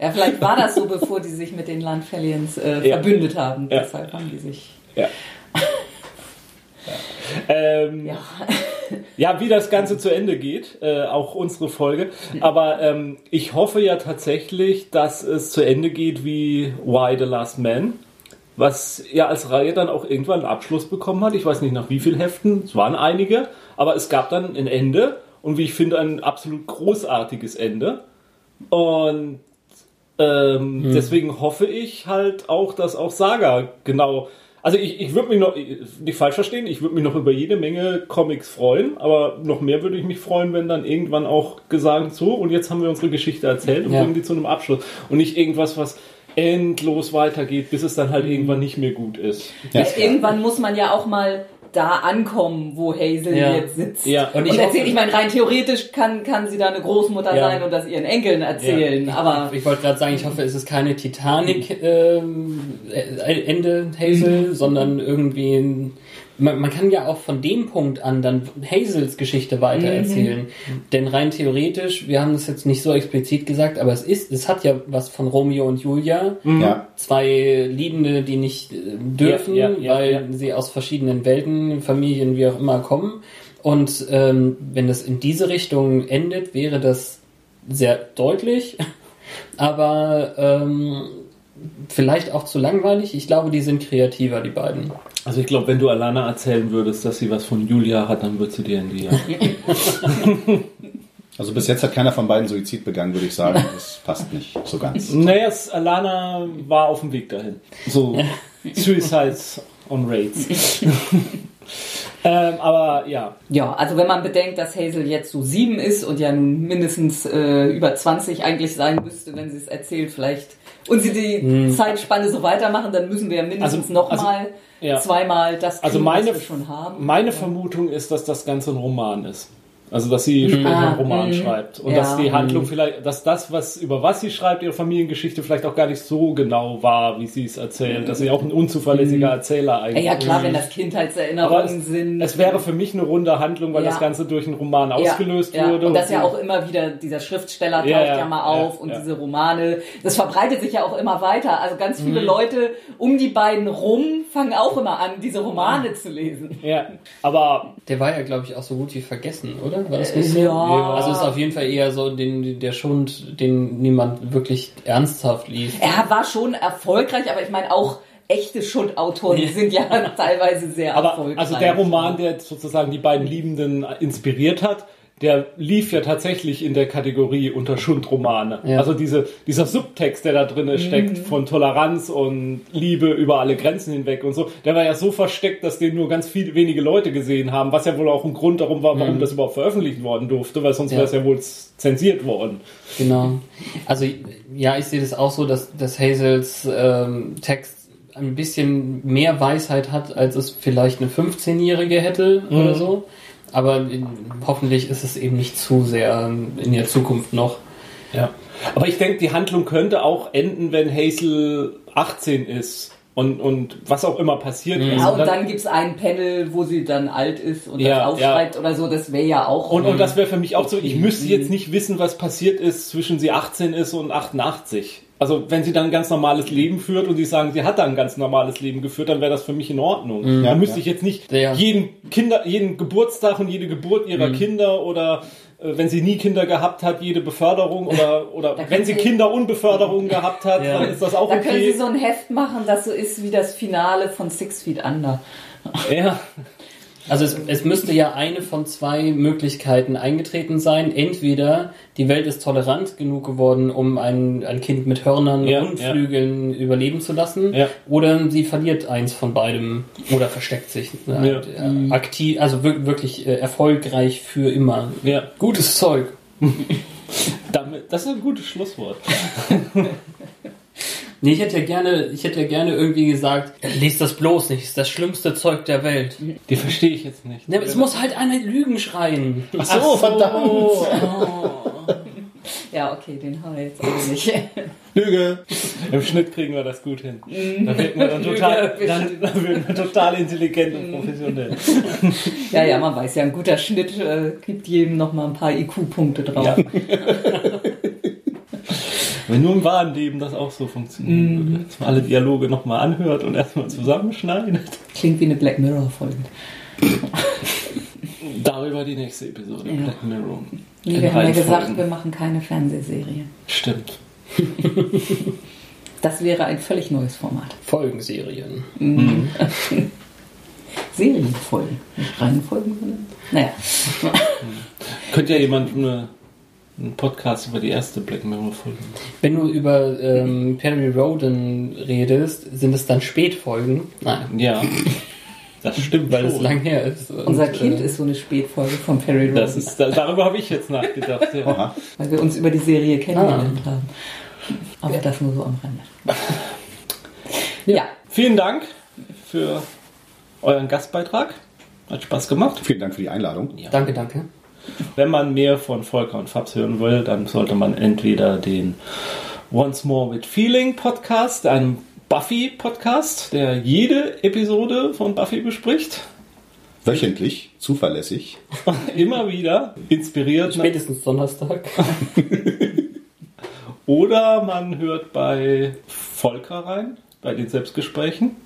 Ja, vielleicht war das so, bevor die sich mit den Landfallions äh, Ja. verbündet haben. Ja. Deshalb haben die sich. Ja. Ähm, Ja. Ja, wie das Ganze zu Ende geht, äh, auch unsere Folge. Aber ähm, ich hoffe ja tatsächlich, dass es zu Ende geht wie Why the Last Man, was ja als Reihe dann auch irgendwann einen Abschluss bekommen hat. Ich weiß nicht nach wie vielen Heften, es waren einige, aber es gab dann ein Ende und wie ich finde ein absolut großartiges Ende. Und ähm, deswegen hoffe ich halt auch, dass auch Saga genau. Also ich, ich würde mich noch, nicht falsch verstehen, ich würde mich noch über jede Menge Comics freuen, aber noch mehr würde ich mich freuen, wenn dann irgendwann auch gesagt, so, und jetzt haben wir unsere Geschichte erzählt und Ja. bringen die zu einem Abschluss. Und nicht irgendwas, was endlos weitergeht, bis es dann halt irgendwann nicht mehr gut ist. Ja. Irgendwann muss man ja auch mal da ankommen, wo Hazel Ja. jetzt sitzt. Ja. Und Und, ich erzählt, hoffe- ich meine, rein theoretisch kann, kann sie da eine Großmutter Ja. sein und das ihren Enkeln erzählen, aber Ich wollte gerade sagen, ich hoffe, es ist keine Titanic ähm, äh, Ende Hazel, sondern irgendwie ein, man, man kann ja auch von dem Punkt an dann Hazels Geschichte weitererzählen. Denn rein theoretisch, wir haben das jetzt nicht so explizit gesagt, aber es ist, es hat ja was von Romeo und Julia. Ja. Zwei Liebende, die nicht äh, dürfen, Ja, ja, ja, weil ja. sie aus verschiedenen Welten, Familien, wie auch immer kommen. Und ähm, wenn das in diese Richtung endet, wäre das sehr deutlich, aber ähm, vielleicht auch zu langweilig. Ich glaube, die sind kreativer, die beiden. Also ich glaube, wenn du Alana erzählen würdest, dass sie was von Julia hat, dann wird sie dir in die Also bis jetzt hat keiner von beiden Suizid begangen, würde ich sagen. Das passt nicht so ganz. Naja, Alana war auf dem Weg dahin. So Suicides on Raids. ähm, aber ja, ja, also wenn man bedenkt, dass Hazel jetzt so sieben ist und ja nun mindestens äh, über 20 eigentlich sein müsste, wenn sie es erzählt, vielleicht und sie die Zeitspanne so weitermachen, dann müssen wir ja mindestens Also- noch also- mal ja. zweimal das kriegen, Also meine, was wir schon haben. meine Vermutung ist, dass das Ganze ein Roman ist. Also dass sie später Ah, einen Roman mm. schreibt. Und Ja. dass die Handlung vielleicht, dass das, was über was sie schreibt, ihre Familiengeschichte vielleicht auch gar nicht so genau war, wie sie es erzählt. Dass sie auch ein unzuverlässiger Erzähler Ja, eigentlich ja klar, ist. wenn das Kindheitserinnerungen es, sind. es wäre für mich eine runde Handlung, weil Ja. das Ganze durch einen Roman ausgelöst ja. wurde. Und das ja auch immer wieder, dieser Schriftsteller taucht Ja, mal auf ja, und ja. diese Romane, das verbreitet sich ja auch immer weiter. Also ganz Mhm. viele Leute um die beiden rum fangen auch immer an, diese Romane zu lesen. Ja, aber Der war ja, glaube ich, auch so gut wie vergessen, oder? War das nicht so? Ja. Also ist auf jeden Fall eher so den, der Schund, den niemand wirklich ernsthaft liest. Er war schon erfolgreich, aber ich meine auch echte Schundautoren sind ja teilweise sehr Aber erfolgreich. also der Roman, der sozusagen die beiden Liebenden inspiriert hat, der lief ja tatsächlich in der Kategorie unter Schundromane. Ja. Also diese, dieser Subtext, der da drin steckt, von Toleranz und Liebe über alle Grenzen hinweg und so, der war ja so versteckt, dass den nur ganz viele wenige Leute gesehen haben, was ja wohl auch ein Grund darum war, warum das überhaupt veröffentlicht worden durfte, weil sonst Ja. wäre es ja wohl zensiert worden. Genau. Also ja, ich sehe das auch so, dass, dass Hazels ähm, Text ein bisschen mehr Weisheit hat, als es vielleicht eine 15-Jährige hätte oder so. Aber hoffentlich ist es eben nicht zu sehr ähm, in der Zukunft noch. Ja. Aber ich denke, die Handlung könnte auch enden, wenn Hazel 18 ist und, und was auch immer passiert ist. ja, und dann gibt's ein Panel, wo sie dann alt ist und Ja, das aufschreibt oder so, das wäre ja auch. Und, und das wäre für mich auch so, ich müsste jetzt nicht wissen, was passiert ist, zwischen sie 18 ist und 88. Also wenn sie dann ein ganz normales Leben führt und sie sagen, sie hat da ein ganz normales Leben geführt, dann wäre das für mich in Ordnung. Ja, Da müsste ja. ich jetzt nicht Ja. jeden Kinder, jeden Geburtstag und jede Geburt ihrer Kinder oder äh, wenn sie nie Kinder gehabt hat, jede Beförderung oder, oder wenn können sie Kinder und Beförderung gehabt hat, Ja. dann ist das auch da können okay. sie so ein Heft machen, das so ist wie das Finale von Six Feet Under. ja. Also es, es müsste ja eine von zwei Möglichkeiten eingetreten sein. Entweder die Welt ist tolerant genug geworden, um ein, ein Kind mit Hörnern Ja, und ja. Flügeln überleben zu lassen. Ja. Oder sie verliert eins von beidem oder versteckt sich. Äh, Aktiv, also wir- wirklich äh, erfolgreich für immer. Ja. Gutes Zeug. Damit, das ist ein gutes Schlusswort. Nee, ich hätte ja gerne, ich hätte ja gerne irgendwie gesagt, lest das bloß nicht, ist das schlimmste Zeug der Welt. Die verstehe ich jetzt nicht. Ne, es muss halt einer Lügen schreien. Ach so, verdammt. Ja, okay, den haben wir jetzt auch nicht. Lüge. Im Schnitt kriegen wir das gut hin. Da wird man dann total, dann, dann wird man total intelligent und professionell. Ja, ja, man weiß ja, ein guter Schnitt äh, gibt jedem noch mal ein paar IQ-Punkte drauf. Ja. Wenn nur im wahren Leben das auch so funktionieren würde. Dass man alle Dialoge nochmal anhört und erstmal zusammenschneidet. Klingt wie eine Black Mirror-Folge. Darüber die nächste Episode. Ja. Black Mirror. In wir haben ja gesagt, Folgen. wir machen keine Fernsehserie. Stimmt. Das wäre ein völlig neues Format. Folgenserien. Serienfolgen. Nicht reine Folgen, sondern. Naja. Könnte ja jemand eine, einen Podcast über die erste Black Mirror Folge. Wenn du über ähm, Perry Roden redest, sind es dann Spätfolgen? Nein, Ja. Das stimmt, weil es schon. lang her ist. Und, Unser Kind äh, ist so eine Spätfolge von Perry Roden, Das ist, da, darüber habe ich jetzt nachgedacht. Ja. Weil wir uns über die Serie kennengelernt Ah. haben. Aber das nur so am Rande. Ja. Vielen Dank für euren Gastbeitrag. Hat Spaß gemacht. Vielen Dank für die Einladung. Danke, danke. Wenn man mehr von Volker und Fabs hören will, dann sollte man entweder den Once More with Feeling Podcast, einem Buffy Podcast, der jede Episode von Buffy bespricht. Wöchentlich, zuverlässig. Immer wieder inspiriert. Spätestens Donnerstag. Oder man hört bei Volker rein, bei den Selbstgesprächen,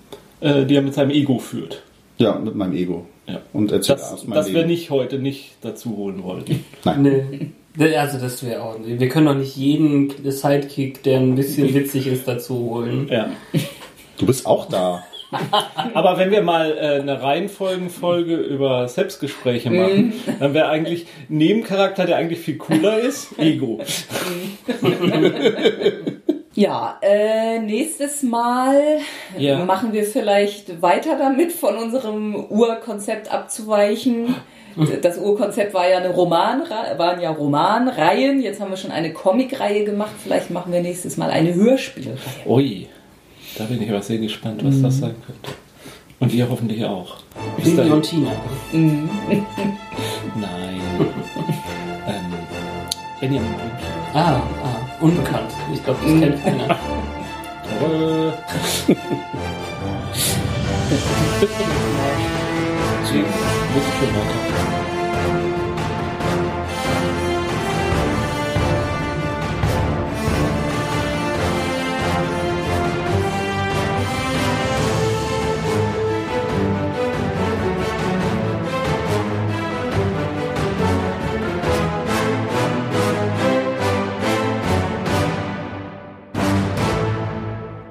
äh, die er mit seinem Ego führt. Ja, mit meinem Ego. Ja. Und erzähl Das, aus meinem das wir Leben. nicht heute nicht dazu holen wollten. Nein. Nee. Also das wäre auch. Wir können doch nicht jeden Sidekick, der ein bisschen witzig ist, dazu holen. Ja. Du bist auch da. Aber wenn wir mal äh, eine Reihenfolgenfolge über Selbstgespräche machen, dann wäre eigentlich Nebencharakter, der eigentlich viel cooler ist, Ego. Ja, äh, nächstes Mal Ja. machen wir vielleicht weiter damit, von unserem Urkonzept abzuweichen. Das Urkonzept war ja eine Roman, waren ja Romanreihen. Jetzt haben wir schon eine Comicreihe gemacht. Vielleicht machen wir nächstes Mal eine Hörspielreihe. Ui, da bin ich aber sehr gespannt, was das sein könnte. Und ihr hoffentlich auch. Bis und Tina. Nein. ähm, Benjamin Blümchen. Ah, ah, unbekannt. Ich glaube, das kennt keiner. Sie wissen schon weiter.